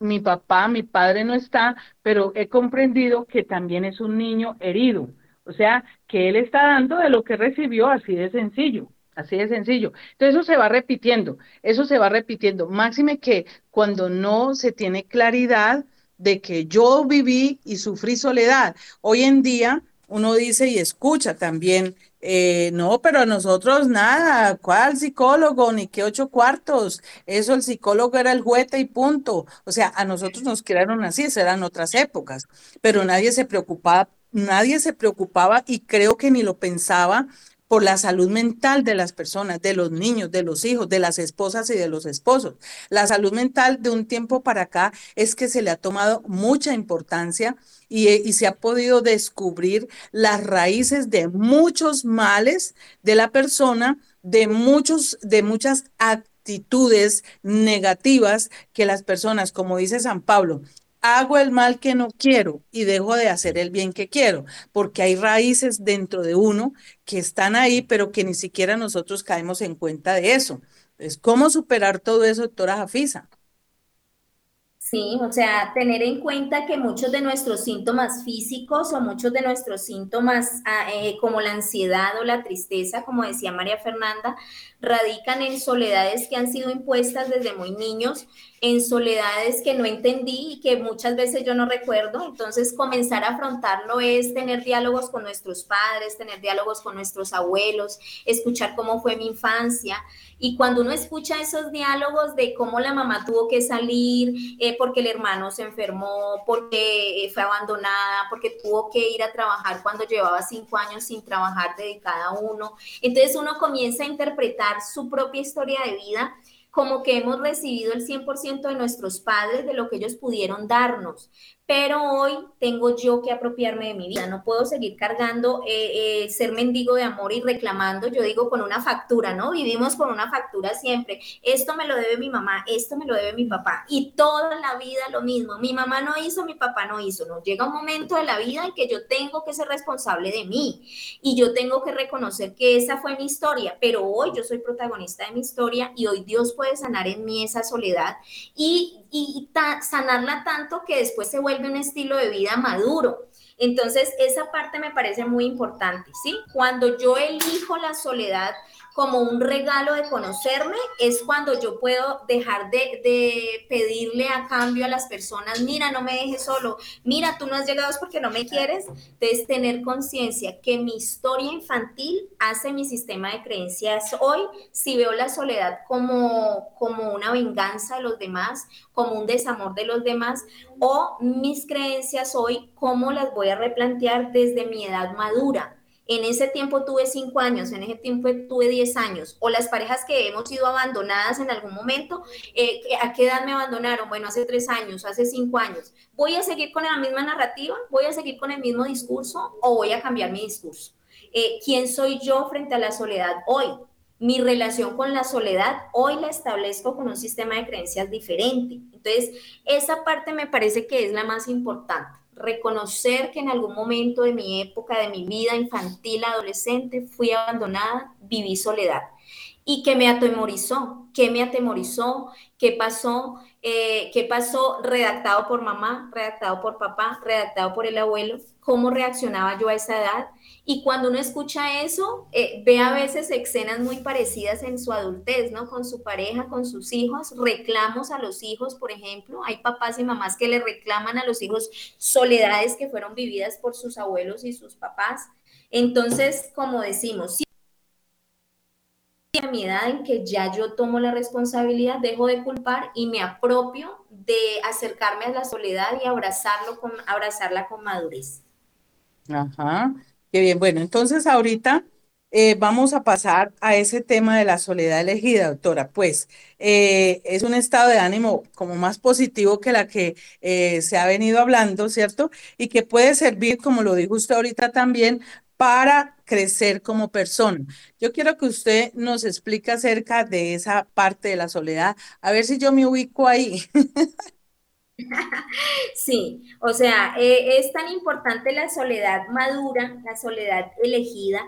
mi papá, mi padre no está, pero he comprendido que también es un niño herido. O sea, que él está dando de lo que recibió así de sencillo, así de sencillo. Entonces eso se va repitiendo, eso se va repitiendo. Máxime que cuando no se tiene claridad de que yo viví y sufrí soledad. Hoy en día uno dice y escucha también, eh, no, pero a nosotros nada, ¿cuál psicólogo? Ni qué ocho cuartos, eso el psicólogo era el juguete y punto. O sea, a nosotros nos crearon así, eran otras épocas, pero nadie se preocupaba, nadie se preocupaba y creo que ni lo pensaba por la salud mental de las personas, de los niños, de los hijos, de las esposas y de los esposos. La salud mental de un tiempo para acá es que se le ha tomado mucha importancia y, y, se ha podido descubrir las raíces de muchos males de la persona, de, muchos, de muchas actitudes negativas que las personas, como dice San Pablo, hago el mal que no quiero y dejo de hacer el bien que quiero, porque hay raíces dentro de uno que están ahí, pero que ni siquiera nosotros caemos en cuenta de eso. Es ¿cómo superar todo eso, doctora Jafisa? Sí, o sea, tener en cuenta que muchos de nuestros síntomas físicos o muchos de nuestros síntomas ah, eh, como la ansiedad o la tristeza, como decía María Fernanda, radican en soledades que han sido impuestas desde muy niños en soledades que no entendí y que muchas veces yo no recuerdo. Entonces, comenzar a afrontarlo es tener diálogos con nuestros padres, tener diálogos con nuestros abuelos, escuchar cómo fue mi infancia. Y cuando uno escucha esos diálogos de cómo la mamá tuvo que salir, eh, porque el hermano se enfermó, porque eh, fue abandonada, porque tuvo que ir a trabajar cuando llevaba cinco años sin trabajar dedicada a uno, entonces uno comienza a interpretar su propia historia de vida como que hemos recibido el 100% de nuestros padres, de lo que ellos pudieron darnos pero hoy tengo yo que apropiarme de mi vida. No puedo seguir cargando, eh, eh, ser mendigo de amor y reclamando, yo digo, con una factura, ¿no? Vivimos con una factura siempre. Esto me lo debe mi mamá, esto me lo debe mi papá. Y toda la vida lo mismo. Mi mamá no hizo, mi papá no hizo. No llega un momento de la vida en que yo tengo que ser responsable de mí y yo tengo que reconocer que esa fue mi historia, pero hoy yo soy protagonista de mi historia y hoy Dios puede sanar en mí esa soledad y, y sanarla tanto que después se vuelve un estilo de vida maduro. Entonces, esa parte me parece muy importante, ¿sí? Cuando yo elijo la soledad como un regalo de conocerme, es cuando yo puedo dejar de, pedirle a cambio a las personas, mira, no me dejes solo, mira, tú no has llegado es porque no me quieres. Entonces, tener conciencia que mi historia infantil hace mi sistema de creencias hoy, si veo la soledad como, como una venganza de los demás, como un desamor de los demás, o mis creencias hoy, cómo las voy a replantear desde mi edad madura en ese tiempo tuve cinco años, en ese tiempo tuve diez años, o las parejas que hemos sido abandonadas en algún momento, eh, ¿a qué edad me abandonaron? Bueno, hace tres años, hace cinco años. ¿Voy a seguir con la misma narrativa? ¿Voy a seguir con el mismo discurso o voy a cambiar mi discurso? Eh, ¿Quién soy yo frente a la soledad hoy? Mi relación con la soledad hoy la establezco con un sistema de creencias diferente. Entonces, esa parte me parece que es la más importante reconocer que en algún momento de mi época, de mi vida infantil, adolescente, fui abandonada, viví soledad. Y que me atemorizó, ¿qué me atemorizó? ¿Qué pasó? Eh, ¿Qué pasó? Redactado por mamá, redactado por papá, redactado por el abuelo. ¿Cómo reaccionaba yo a esa edad? Y cuando uno escucha eso, eh, ve a veces escenas muy parecidas en su adultez, ¿no? Con su pareja, con sus hijos, reclamos a los hijos, por ejemplo. Hay papás y mamás que le reclaman a los hijos soledades que fueron vividas por sus abuelos y sus papás. Entonces, como decimos, a mi edad en que ya yo tomo la responsabilidad, dejo de culpar y me apropio de acercarme a la soledad y abrazarlo con, abrazarla con madurez. Ajá. Qué bien, bueno, entonces ahorita eh, vamos a pasar a ese tema de la soledad elegida, doctora. Pues eh, es un estado de ánimo como más positivo que la que eh, se ha venido hablando, ¿cierto? Y que puede servir, como lo dijo usted ahorita también, para crecer como persona. Yo quiero que usted nos explique acerca de esa parte de la soledad, a ver si yo me ubico ahí. [LAUGHS] [LAUGHS] Sí, o sea, eh, es tan importante la soledad madura, la soledad elegida.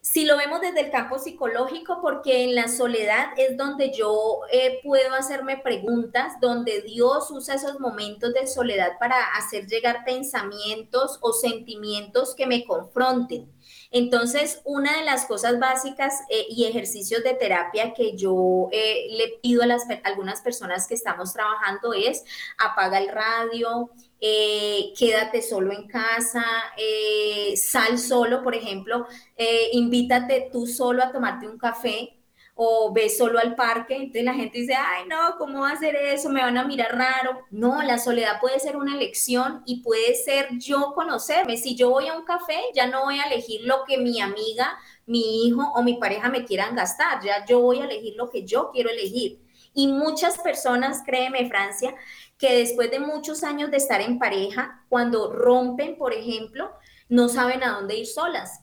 Si lo vemos desde el campo psicológico, porque en la soledad es donde yo eh, puedo hacerme preguntas, donde Dios usa esos momentos de soledad para hacer llegar pensamientos o sentimientos que me confronten. Entonces, una de las cosas básicas eh, y ejercicios de terapia que yo eh, le pido a las, algunas personas que estamos trabajando es apaga el radio, eh, quédate solo en casa, sal solo, por ejemplo, invítate tú solo a tomarte un café o ves solo al parque, entonces la gente dice, ay no, ¿cómo va a hacer eso? Me van a mirar raro. No, la soledad puede ser una elección y puede ser yo conocerme. Si yo voy a un café, ya no voy a elegir lo que mi amiga, mi hijo o mi pareja me quieran gastar, ya yo voy a elegir lo que yo quiero elegir. Y muchas personas, créeme Francia, que después de muchos años de estar en pareja, cuando rompen, por ejemplo, no saben a dónde ir solas.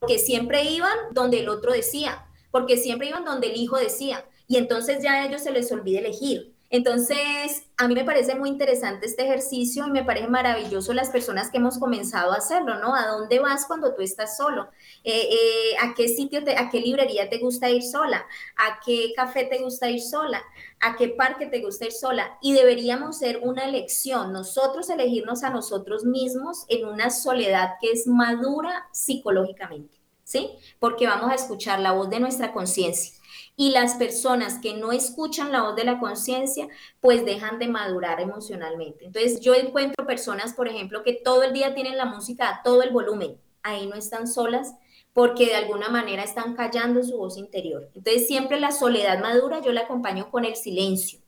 Porque siempre iban donde el otro decía, porque siempre iban donde el hijo decía, y entonces ya a ellos se les olvida elegir. Entonces, a mí me parece muy interesante este ejercicio y me parece maravilloso las personas que hemos comenzado a hacerlo, ¿no? ¿A dónde vas cuando tú estás solo? Eh, eh, ¿A qué sitio, a qué librería te gusta ir sola? ¿A qué café te gusta ir sola? ¿A qué parque te gusta ir sola? Y deberíamos ser una elección, nosotros elegirnos a nosotros mismos en una soledad que es madura psicológicamente, ¿sí? Porque vamos a escuchar la voz de nuestra conciencia y las personas que no escuchan la voz de la conciencia, pues dejan de madurar emocionalmente. Entonces yo encuentro personas, por ejemplo, que todo el día tienen la música a todo el volumen, ahí no están solas porque de alguna manera están callando su voz interior. Entonces siempre la soledad madura yo la acompaño con el silencio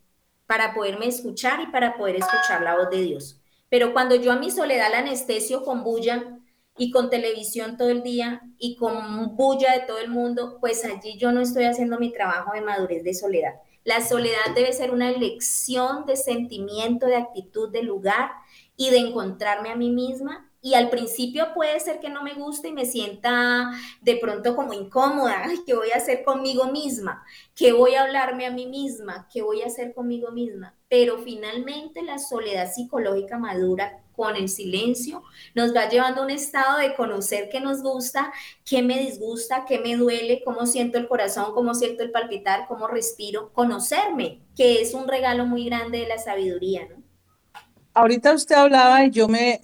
para poderme escuchar y para poder escuchar la voz de Dios. Pero cuando yo a mi soledad la anestesio con bulla, y con televisión todo el día y con bulla de todo el mundo, pues allí yo no estoy haciendo mi trabajo de madurez de soledad. La soledad debe ser una elección de sentimiento, de actitud, de lugar y de encontrarme a mí misma. Y al principio puede ser que no me guste y me sienta de pronto como incómoda. ¿Qué voy a hacer conmigo misma? ¿Qué voy a hablarme a mí misma? ¿Qué voy a hacer conmigo misma? Pero finalmente la soledad psicológica madura con el silencio, nos va llevando a un estado de conocer qué nos gusta, qué me disgusta, qué me duele, cómo siento el corazón, cómo siento el palpitar, cómo respiro, conocerme, que es un regalo muy grande de la sabiduría, ¿no? Ahorita usted hablaba y yo me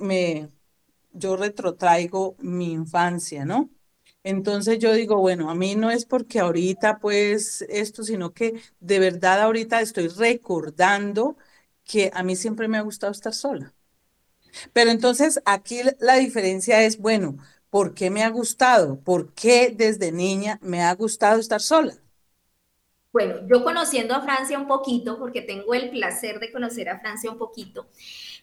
yo retrotraigo mi infancia, ¿no? Entonces yo digo, bueno, a mí no es porque ahorita pues esto, sino que de verdad ahorita estoy recordando que a mí siempre me ha gustado estar sola. Pero entonces aquí la diferencia es, bueno, ¿por qué me ha gustado? ¿Por qué desde niña me ha gustado estar sola? Bueno, yo conociendo a Francia un poquito, porque tengo el placer de conocer a Francia un poquito,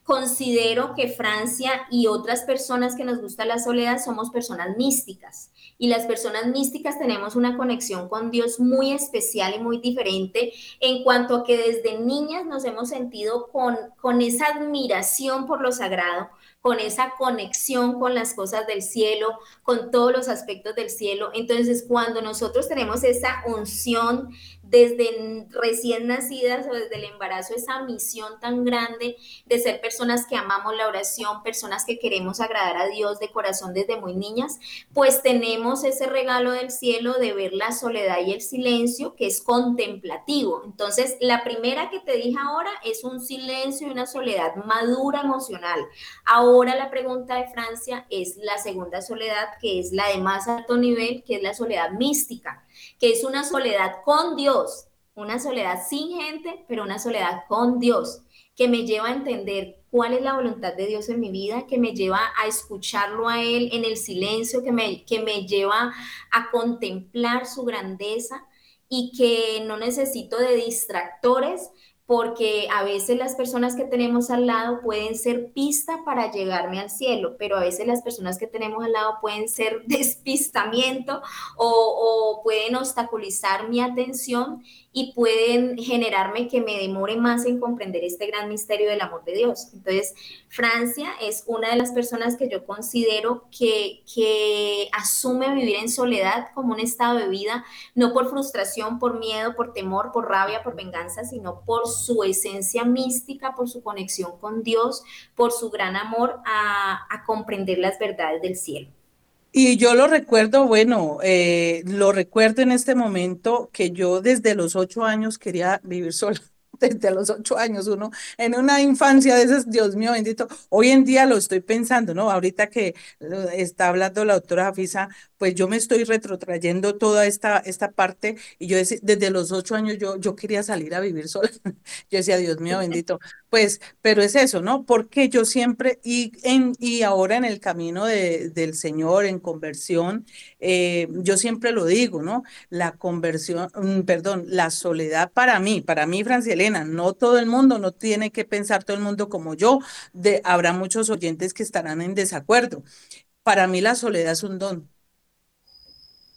considero que Francia y otras personas que nos gusta la soledad somos personas místicas. Y las personas místicas tenemos una conexión con Dios muy especial y muy diferente en cuanto a que desde niñas nos hemos sentido con, con esa admiración por lo sagrado, con esa conexión con las cosas del cielo, con todos los aspectos del cielo. Entonces, cuando nosotros tenemos esa unción desde recién nacidas o desde el embarazo, esa misión tan grande de ser personas que amamos la oración, personas que queremos agradar a Dios de corazón desde muy niñas, pues tenemos ese regalo del cielo de ver la soledad y el silencio que es contemplativo. Entonces, la primera que te dije ahora es un silencio y una soledad madura emocional. Ahora la pregunta de Francia es la segunda soledad, que es la de más alto nivel, que es la soledad mística que es una soledad con Dios, una soledad sin gente, pero una soledad con Dios, que me lleva a entender cuál es la voluntad de Dios en mi vida, que me lleva a escucharlo a Él en el silencio, que me, que me lleva a contemplar su grandeza y que no necesito de distractores porque a veces las personas que tenemos al lado pueden ser pista para llegarme al cielo, pero a veces las personas que tenemos al lado pueden ser [LAUGHS] despistamiento o, pueden obstaculizar mi atención y pueden generarme que me demore más en comprender este gran misterio del amor de Dios. Entonces, Francia es una de las personas que yo considero que, que asume vivir en soledad como un estado de vida, no por frustración, por miedo, por temor, por rabia, por venganza, sino por su esencia mística, por su conexión con Dios, por su gran amor a, comprender las verdades del cielo. Y yo lo recuerdo, bueno, eh, lo recuerdo en este momento que yo desde los ocho años quería vivir [LAUGHS] sola. desde los ocho años, uno en una infancia de esas, Dios mío bendito, hoy en día lo estoy pensando, ¿no? Ahorita que está hablando la doctora Jafisa, pues yo me estoy retrotrayendo toda esta, esta parte y yo desde los ocho años yo, yo quería salir a vivir sola. [LAUGHS] Yo decía, Dios mío bendito, pues, pero es eso, ¿no? Porque yo siempre, y, ahora en el camino de, del Señor, en conversión, eh, yo siempre lo digo, ¿no? La conversión, mm, perdón, la soledad para mí, para mí, Francia Elena, no todo el mundo, no tiene que pensar todo el mundo como yo, habrá muchos oyentes que estarán en desacuerdo. Para mí la soledad es un don.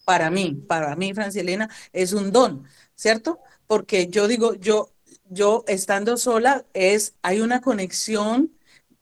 Para mí, para mí, Francia Elena, es un don, ¿cierto? Porque yo digo, yo, yo estando sola es, hay una conexión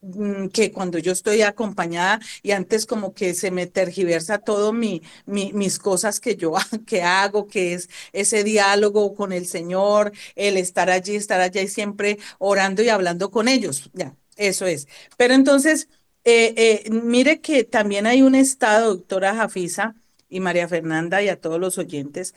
Mm, que cuando yo estoy acompañada y antes como que se me tergiversa todo mi, mis cosas que yo [LAUGHS] que hago, que es ese diálogo con el Señor, el estar allí, estar allá y siempre orando y hablando con ellos. Ya, eso es. Pero entonces, eh, eh, mire que también hay un estado, doctora Jafisa y María Fernanda y a todos los oyentes,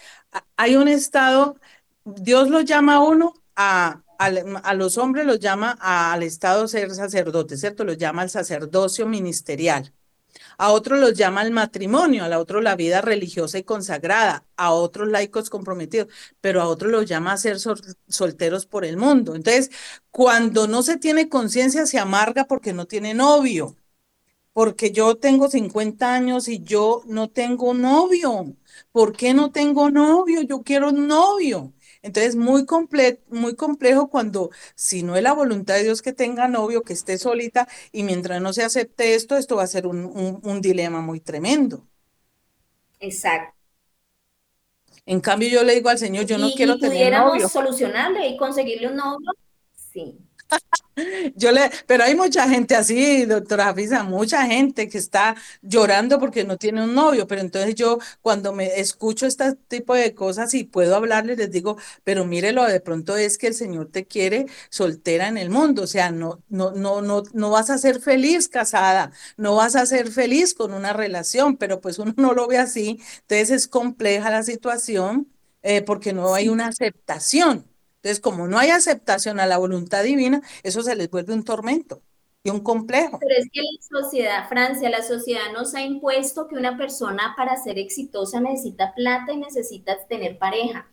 hay un estado, Dios lo llama a uno a a los hombres los llama al estado ser sacerdote, ¿cierto? Los llama al sacerdocio ministerial. A otros los llama al matrimonio, a otro la vida religiosa y consagrada, a otros laicos comprometidos, pero a otros los llama a ser solteros por el mundo. Entonces, cuando no se tiene conciencia, se amarga porque no tiene novio, porque yo tengo 50 años y yo no tengo novio. ¿Por qué no tengo novio? Yo quiero un novio. Entonces, muy, muy complejo cuando, si no es la voluntad de Dios que tenga novio, que esté solita, y mientras no se acepte esto, esto va a ser un, dilema muy tremendo. Exacto. En cambio, yo le digo al Señor, yo no quiero tener novio. solucionarle y conseguirle un novio, sí. Yo le, pero hay mucha gente así, doctora Jafisa, mucha gente que está llorando porque no tiene un novio, pero entonces yo cuando me escucho este tipo de cosas y puedo hablarles, les digo, pero mírelo, de pronto es que el Señor te quiere soltera en el mundo, o sea, no, no, no, no, no vas a ser feliz casada, no vas a ser feliz con una relación, pero pues uno no lo ve así, entonces es compleja la situación eh, porque no hay una aceptación. Entonces, como no hay aceptación a la voluntad divina, eso se les vuelve un tormento y un complejo. Pero es que la sociedad, Francia, la sociedad nos ha impuesto que una persona para ser exitosa necesita plata y necesita tener pareja.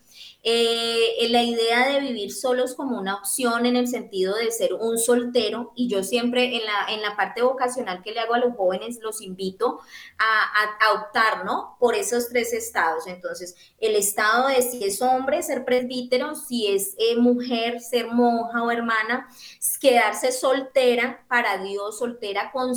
Eh, la idea de vivir solos como una opción en el sentido de ser un soltero y yo siempre en la, en la parte vocacional que le hago a los jóvenes los invito a, optar, ¿no? Por esos tres estados. Entonces, el estado de si es hombre, ser presbítero, si es eh, mujer, ser monja o hermana, quedarse soltera para Dios, soltera con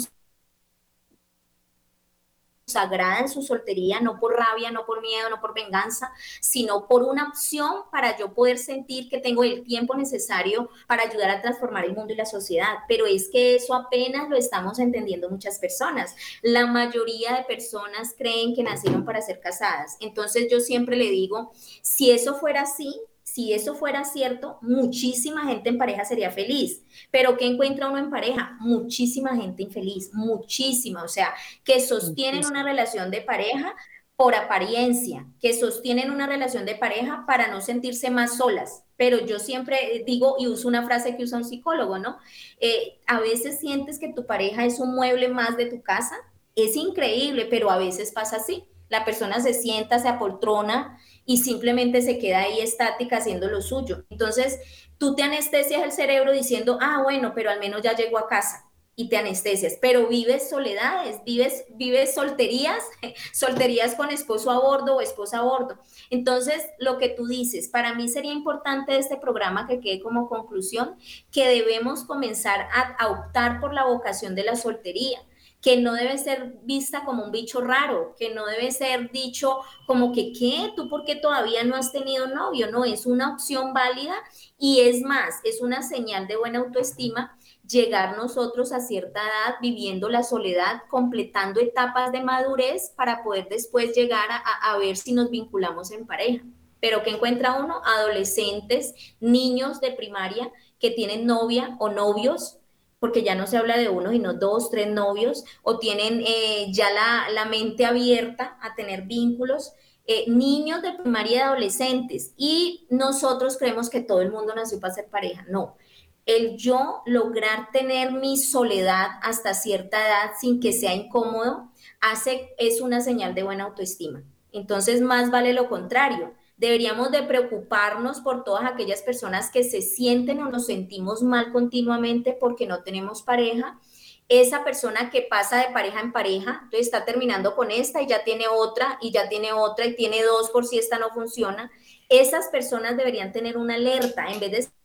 sagrada en su soltería, no por rabia, no por miedo, no por venganza, sino por una opción para yo poder sentir que tengo el tiempo necesario para ayudar a transformar el mundo y la sociedad. Pero es que eso apenas lo estamos entendiendo muchas personas. La mayoría de personas creen que nacieron para ser casadas. Entonces yo siempre le digo, si eso fuera así, si eso fuera cierto, muchísima gente en pareja sería feliz. Pero ¿qué encuentra uno en pareja? Muchísima gente infeliz, muchísima. O sea, que sostienen una relación de pareja por apariencia, que sostienen una relación de pareja para no sentirse más solas. Pero yo siempre digo y uso una frase que usa un psicólogo, ¿no? Eh, a veces sientes que tu pareja es un mueble más de tu casa. Es increíble, pero a veces pasa así. La persona se sienta, se apoltrona y simplemente se queda ahí estática haciendo lo suyo. Entonces, tú te anestesias el cerebro diciendo, ah, bueno, pero al menos ya llegó a casa y te anestesias, pero vives soledades, vives, vives solterías, [LAUGHS] solterías con esposo a bordo o esposa a bordo. Entonces, lo que tú dices, para mí sería importante este programa que quede como conclusión, que debemos comenzar a optar por la vocación de la soltería que no debe ser vista como un bicho raro, que no debe ser dicho como que, ¿qué? ¿Tú por qué todavía no has tenido novio? No, es una opción válida y es más, es una señal de buena autoestima llegar nosotros a cierta edad viviendo la soledad, completando etapas de madurez para poder después llegar a, a ver si nos vinculamos en pareja. Pero que encuentra uno? Adolescentes, niños de primaria que tienen novia o novios porque ya no se habla de uno, sino dos, tres novios, o tienen eh, ya la, mente abierta a tener vínculos. eh, niños de primaria y adolescentes. Y nosotros creemos que todo el mundo nació para ser pareja. No. El yo lograr tener mi soledad hasta cierta edad sin que sea incómodo, hace, es una señal de buena autoestima. Entonces, más vale lo contrario. Deberíamos de preocuparnos por todas aquellas personas que se sienten o nos sentimos mal continuamente porque no tenemos pareja. Esa persona que pasa de pareja en pareja, entonces está terminando con esta y ya tiene otra y ya tiene otra y tiene dos por si esta no funciona, esas personas deberían tener una alerta en vez de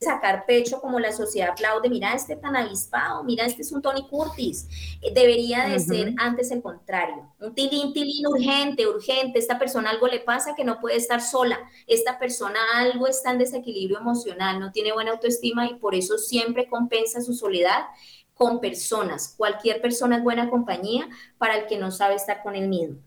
sacar pecho como la sociedad aplaude, mira este tan avispado, mira este es un Tony Curtis. Eh, debería de ser antes el contrario. Un tilín, tilín urgente, urgente. Esta persona algo le pasa que no puede estar sola. Esta persona algo está en desequilibrio emocional, no tiene buena autoestima y por eso siempre compensa su soledad con personas. Cualquier persona es buena compañía para el que no sabe estar con el mismo.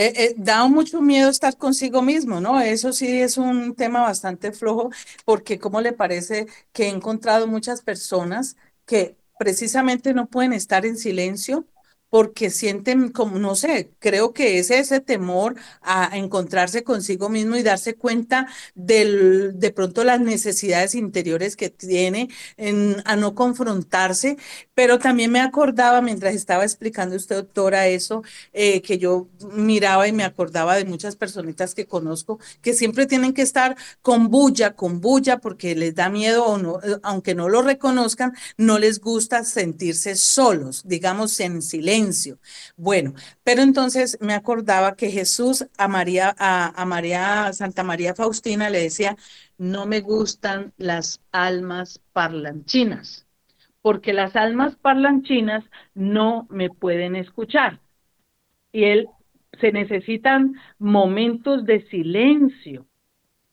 Eh, eh, da mucho miedo estar consigo mismo, ¿no? Eso sí es un tema bastante flojo, porque como le parece que he encontrado muchas personas que precisamente no pueden estar en silencio porque sienten como, no sé, creo que es ese temor a encontrarse consigo mismo y darse cuenta del, de pronto las necesidades interiores que tiene, en, a no confrontarse, pero también me acordaba mientras estaba explicando usted, doctora, eso, eh, que yo miraba y me acordaba de muchas personitas que conozco que siempre tienen que estar con bulla, con bulla, porque les da miedo o no, eh, aunque no lo reconozcan, no les gusta sentirse solos, digamos, en silencio bueno, pero entonces me acordaba que Jesús a María, a, María, Santa María Faustina le decía, no me gustan las almas parlanchinas, porque las almas parlanchinas no me pueden escuchar. Y él se necesitan momentos de silencio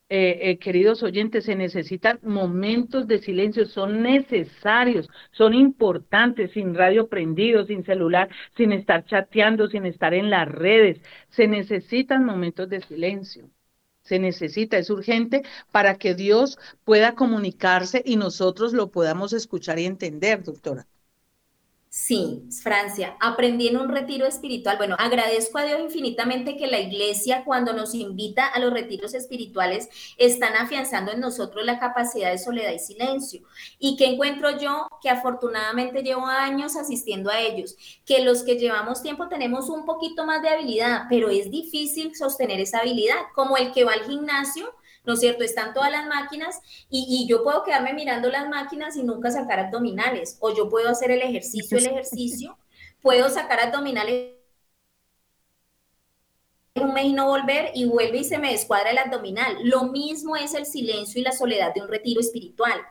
eh, eh, queridos oyentes, se necesitan momentos de silencio, son necesarios, son importantes, sin radio prendido, sin celular, sin estar chateando, sin estar en las redes. Se necesitan momentos de silencio. Se necesita, es urgente para que Dios pueda comunicarse y nosotros lo podamos escuchar y entender, doctora. Sí, Francia, aprendí en un retiro espiritual. Bueno, agradezco a Dios infinitamente que la iglesia cuando nos invita a los retiros espirituales están afianzando en nosotros la capacidad de soledad y silencio. ¿Y que encuentro yo? Que afortunadamente llevo años asistiendo a ellos, que los que llevamos tiempo tenemos un poquito más de habilidad, pero es difícil sostener esa habilidad, como el que va al gimnasio ¿no es cierto? Están todas las máquinas y, yo puedo quedarme mirando las máquinas y nunca sacar abdominales, o yo puedo hacer el ejercicio, el ejercicio, puedo sacar abdominales un mes y no volver y vuelve y se me descuadra el abdominal. Lo mismo es el silencio y la soledad de un retiro espiritual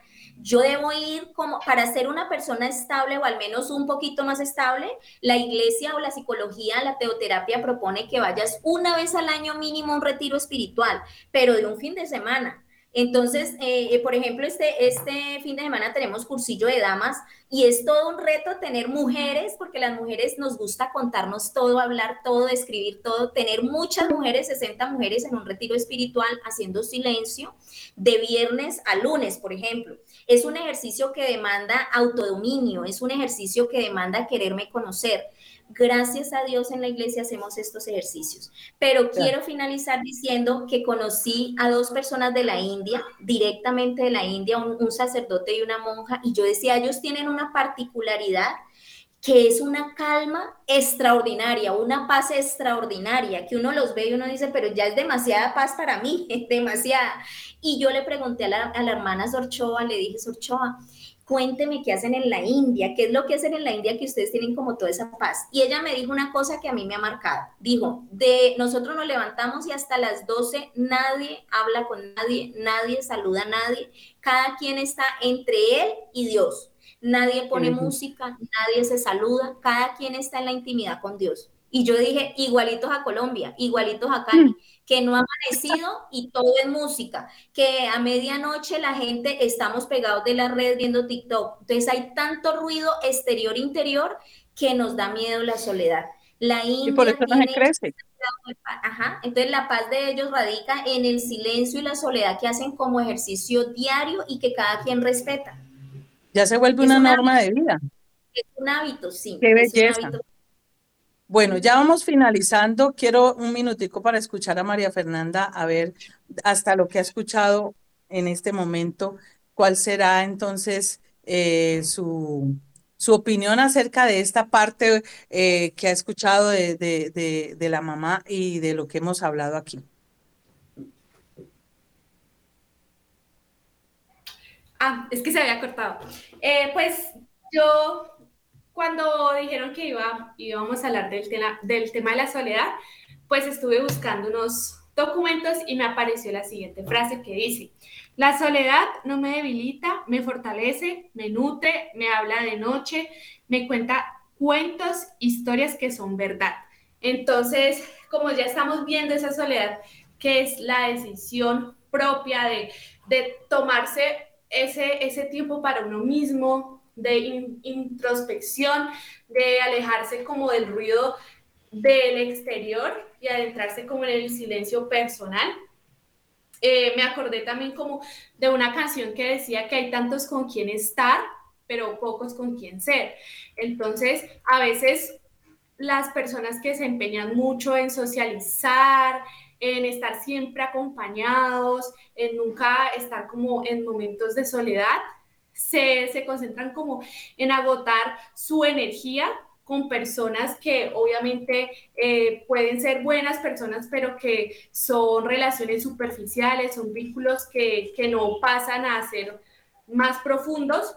yo debo ir como para ser una persona estable o al menos un poquito más estable, la iglesia o la psicología, la teoterapia propone que vayas una vez al año mínimo a un retiro espiritual, pero de un fin de semana. Entonces, eh, eh, por ejemplo, este, este fin de semana tenemos cursillo de damas y es todo un reto tener mujeres, porque las mujeres nos gusta contarnos todo, hablar todo, escribir todo, tener muchas mujeres, 60 mujeres en un retiro espiritual haciendo silencio de viernes a lunes, por ejemplo. Es un ejercicio que demanda autodominio, es un ejercicio que demanda quererme conocer. Gracias a Dios en la iglesia hacemos estos ejercicios. Pero quiero finalizar diciendo que conocí a dos personas de la India, directamente de la India, un, sacerdote y una monja, y yo decía, ellos tienen una particularidad que es una calma extraordinaria, una paz extraordinaria, que uno los ve y uno dice, pero ya es demasiada paz para mí, [LAUGHS] es demasiada. Y yo le pregunté a la, a la hermana Sorchoa, le dije, Sorchoa, cuénteme qué hacen en la India, qué es lo que hacen en la India que ustedes tienen como toda esa paz. Y ella me dijo una cosa que a mí me ha marcado. Dijo, de nosotros nos levantamos y hasta las 12 nadie habla con nadie, nadie saluda a nadie, cada quien está entre él y Dios. Nadie pone música, nadie se saluda, cada quien está en la intimidad con Dios. Y yo dije, igualitos a Colombia, igualitos a Cali. Mm que no ha amanecido y todo es música, que a medianoche la gente estamos pegados de la red viendo TikTok. Entonces hay tanto ruido exterior interior que nos da miedo la soledad. La India y por eso no se crece. Ajá, entonces la paz de ellos radica en el silencio y la soledad que hacen como ejercicio diario y que cada quien respeta. Ya se vuelve una, norma de vida. Es un hábito, sí. Qué belleza. Bueno, ya vamos finalizando. Quiero un minutico para escuchar a María Fernanda, a ver hasta lo que ha escuchado en este momento, cuál será entonces eh, su, su opinión acerca de esta parte eh, que ha escuchado de, de, de, la mamá y de lo que hemos hablado aquí. Ah, es que se había cortado. Eh, pues yo cuando dijeron que iba, íbamos a hablar del tema, del tema de la soledad, pues estuve buscando unos documentos y me apareció la siguiente frase que dice, la soledad no me debilita, me fortalece, me nutre, me habla de noche, me cuenta cuentos, historias que son verdad. Entonces, como ya estamos viendo esa soledad, que es la decisión propia de, de tomarse ese, ese tiempo para uno mismo, de introspección, de alejarse como del ruido del exterior y adentrarse como en el silencio personal. Eh, me acordé también como de una canción que decía que hay tantos con quien estar, pero pocos con quien ser. Entonces, a veces las personas que se empeñan mucho en socializar, en estar siempre acompañados, en nunca estar como en momentos de soledad, se, concentran como en agotar su energía con personas que obviamente eh, pueden ser buenas personas, pero que son relaciones superficiales, son vínculos que, que no pasan a ser más profundos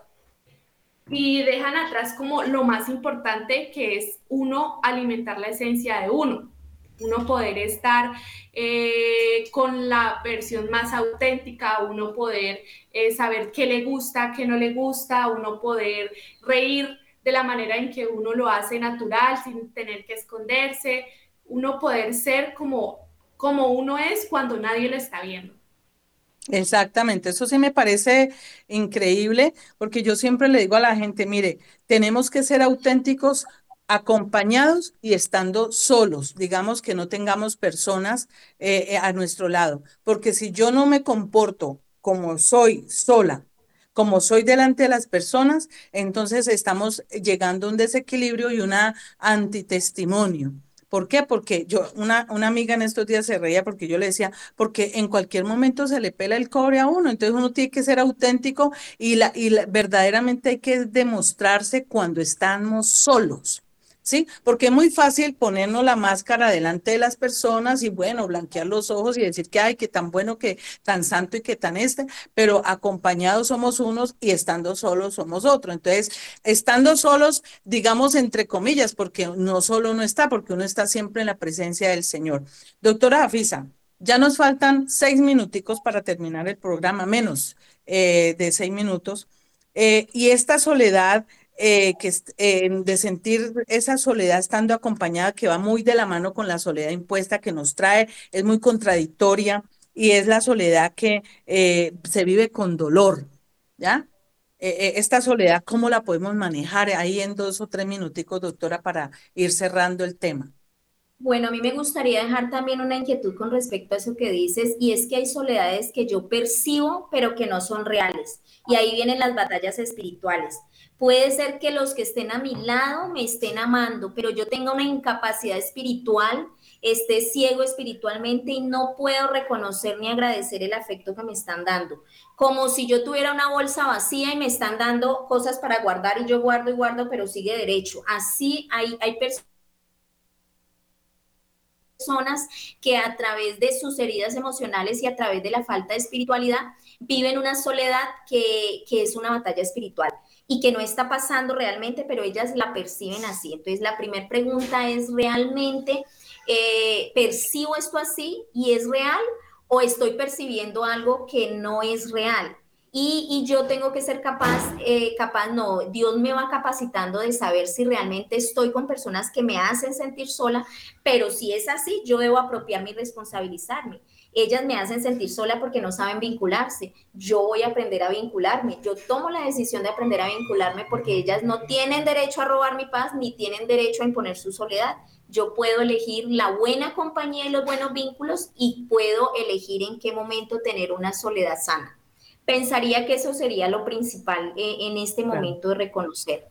y dejan atrás como lo más importante que es uno alimentar la esencia de uno. Uno poder estar eh, con la versión más auténtica, uno poder eh, saber qué le gusta, qué no le gusta, uno poder reír de la manera en que uno lo hace natural, sin tener que esconderse, uno poder ser como, como uno es cuando nadie lo está viendo. Exactamente, eso sí me parece increíble porque yo siempre le digo a la gente, mire, tenemos que ser auténticos acompañados y estando solos, digamos que no tengamos personas eh, eh, a nuestro lado, porque si yo no me comporto como soy sola, como soy delante de las personas, entonces estamos llegando a un desequilibrio y una antitestimonio. ¿Por qué? Porque yo, una, una amiga en estos días se reía porque yo le decía, porque en cualquier momento se le pela el cobre a uno, entonces uno tiene que ser auténtico y, la, y verdaderamente hay que demostrarse cuando estamos solos. ¿Sí? Porque es muy fácil ponernos la máscara delante de las personas y bueno, blanquear los ojos y decir que ay, que tan bueno, que tan santo y que tan este, pero acompañados somos unos y estando solos somos otros. Entonces, estando solos, digamos entre comillas, porque no solo uno está, porque uno está siempre en la presencia del Señor. Doctora Afisa, ya nos faltan seis minuticos para terminar el programa, menos eh, de seis minutos. Eh, y esta soledad eh, que, eh, de sentir esa soledad estando acompañada que va muy de la mano con la soledad impuesta que nos trae, es muy contradictoria y es la soledad que eh, se vive con dolor, ¿ya? esta soledad, ¿cómo la podemos manejar ahí en dos o tres minuticos, doctora, para ir cerrando el tema? Bueno, a mí me gustaría dejar también una inquietud con respecto a eso que dices, y es que hay soledades que yo percibo, pero que no son reales. Y ahí vienen las batallas espirituales. Puede ser que los que estén a mi lado me estén amando, pero yo tenga una incapacidad espiritual, esté ciego espiritualmente y no puedo reconocer ni agradecer el afecto que me están dando. Como si yo tuviera una bolsa vacía y me están dando cosas para guardar y yo guardo y guardo, pero sigue derecho. Así hay, hay personas que a través de sus heridas emocionales y a través de la falta de espiritualidad viven una soledad que, que es una batalla espiritual y que no está pasando realmente, pero ellas la perciben así. Entonces, la primera pregunta es, ¿realmente eh, percibo esto así y es real o estoy percibiendo algo que no es real? Y, yo tengo que ser capaz, eh, capaz, no, Dios me va capacitando de saber si realmente estoy con personas que me hacen sentir sola, pero si es así, yo debo apropiarme y responsabilizarme. Ellas me hacen sentir sola porque no saben vincularse. Yo voy a aprender a vincularme. Yo tomo la decisión de aprender a vincularme porque ellas no tienen derecho a robar mi paz ni tienen derecho a imponer su soledad. Yo puedo elegir la buena compañía y los buenos vínculos y puedo elegir en qué momento tener una soledad sana. Pensaría que eso sería lo principal eh, en este momento de reconocer.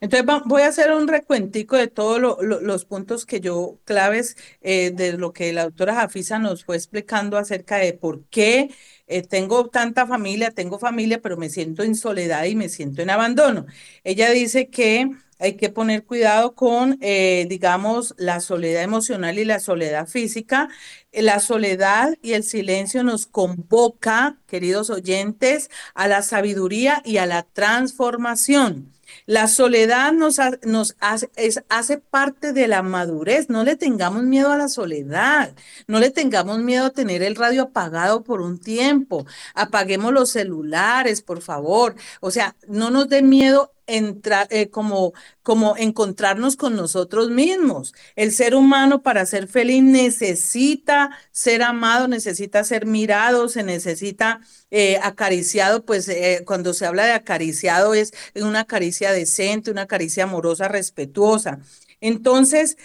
Entonces voy a hacer un recuentico de todos los puntos que yo, claves eh, de lo que la doctora Jafisa nos fue explicando acerca de por qué eh, tengo tanta familia, tengo familia, pero me siento en soledad y me siento en abandono. Ella dice que hay que poner cuidado con, eh, digamos, la soledad emocional y la soledad física. La soledad y el silencio nos convoca, queridos oyentes, a la sabiduría y a la transformación. La soledad nos, nos hace, hace, parte de la madurez. No le tengamos miedo a la soledad. No le tengamos miedo a tener el radio apagado por un tiempo. Apaguemos los celulares, por favor. O sea, no nos dé miedo entrar, eh, como, como encontrarnos con nosotros mismos. El ser humano para ser feliz necesita ser amado, necesita ser mirado, se necesita eh, acariciado, pues eh, cuando se habla de acariciado es una caricia decente, una caricia amorosa, respetuosa. Entonces,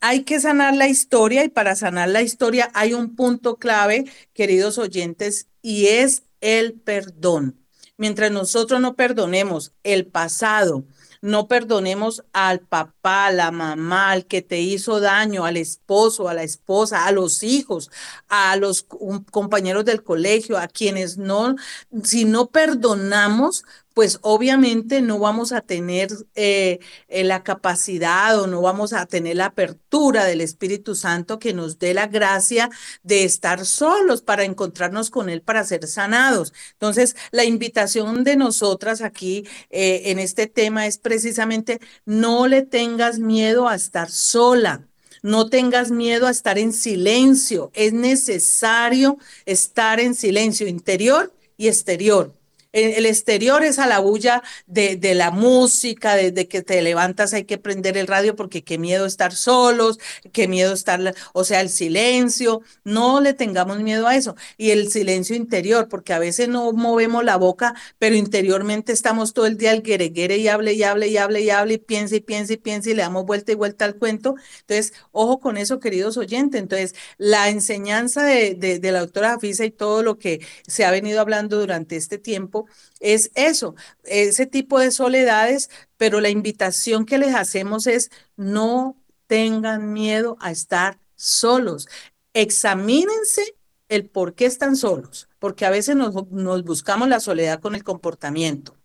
hay que sanar la historia y para sanar la historia hay un punto clave, queridos oyentes, y es el perdón mientras nosotros no perdonemos el pasado, no perdonemos al papá, a la mamá, al que te hizo daño, al esposo, a la esposa, a los hijos, a los compañeros del colegio, a quienes no, si no perdonamos, pues obviamente no vamos a tener eh, eh, la capacidad o no vamos a tener la apertura del Espíritu Santo que nos dé la gracia de estar solos para encontrarnos con Él, para ser sanados. Entonces, la invitación de nosotras aquí eh, en este tema es precisamente no le tengas miedo a estar sola. No tengas miedo a estar en silencio. Es necesario estar en silencio interior y exterior el exterior es a la bulla de, de la música, desde que te levantas hay que prender el radio porque qué miedo estar solos, qué miedo estar, o sea, el silencio, no le tengamos miedo a eso. Y el silencio interior, porque a veces no movemos la boca, pero interiormente estamos todo el día al guereguere y hable y hable y hable y hable y piensa y piensa y piensa y le damos vuelta y vuelta al cuento. Entonces, ojo con eso, queridos oyentes. Entonces, la enseñanza de, de, de la doctora Jafisa y todo lo que se ha venido hablando durante este tiempo, es eso, ese tipo de soledades, pero la invitación que les hacemos es no tengan miedo a estar solos. Examínense el por qué están solos, porque a veces nos, nos buscamos la soledad con el comportamiento.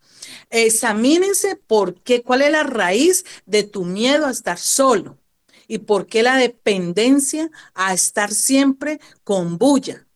Examínense por qué, cuál es la raíz de tu miedo a estar solo y por qué la dependencia a estar siempre con bulla.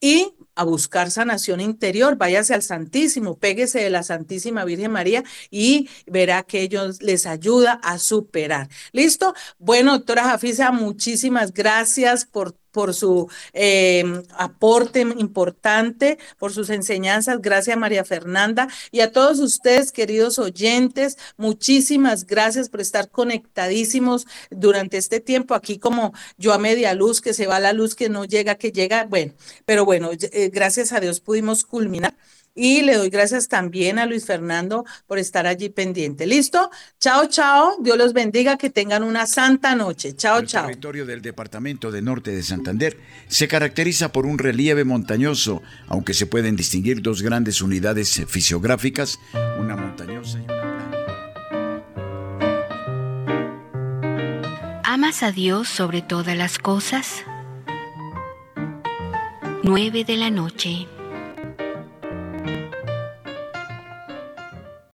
Y a buscar sanación interior, váyase al Santísimo, péguese de la Santísima Virgen María y verá que ellos les ayuda a superar. ¿Listo? Bueno, doctora Jafisa, muchísimas gracias por por su eh, aporte importante, por sus enseñanzas. Gracias, María Fernanda. Y a todos ustedes, queridos oyentes, muchísimas gracias por estar conectadísimos durante este tiempo. Aquí como yo a media luz, que se va la luz, que no llega, que llega. Bueno, pero bueno, eh, gracias a Dios pudimos culminar. Y le doy gracias también a Luis Fernando por estar allí pendiente. ¿Listo? Chao, chao. Dios los bendiga. Que tengan una santa noche. Chao, chao. El territorio del departamento de norte de Santander se caracteriza por un relieve montañoso, aunque se pueden distinguir dos grandes unidades fisiográficas, una montañosa y una plana. ¿Amas a Dios sobre todas las cosas? 9 de la noche.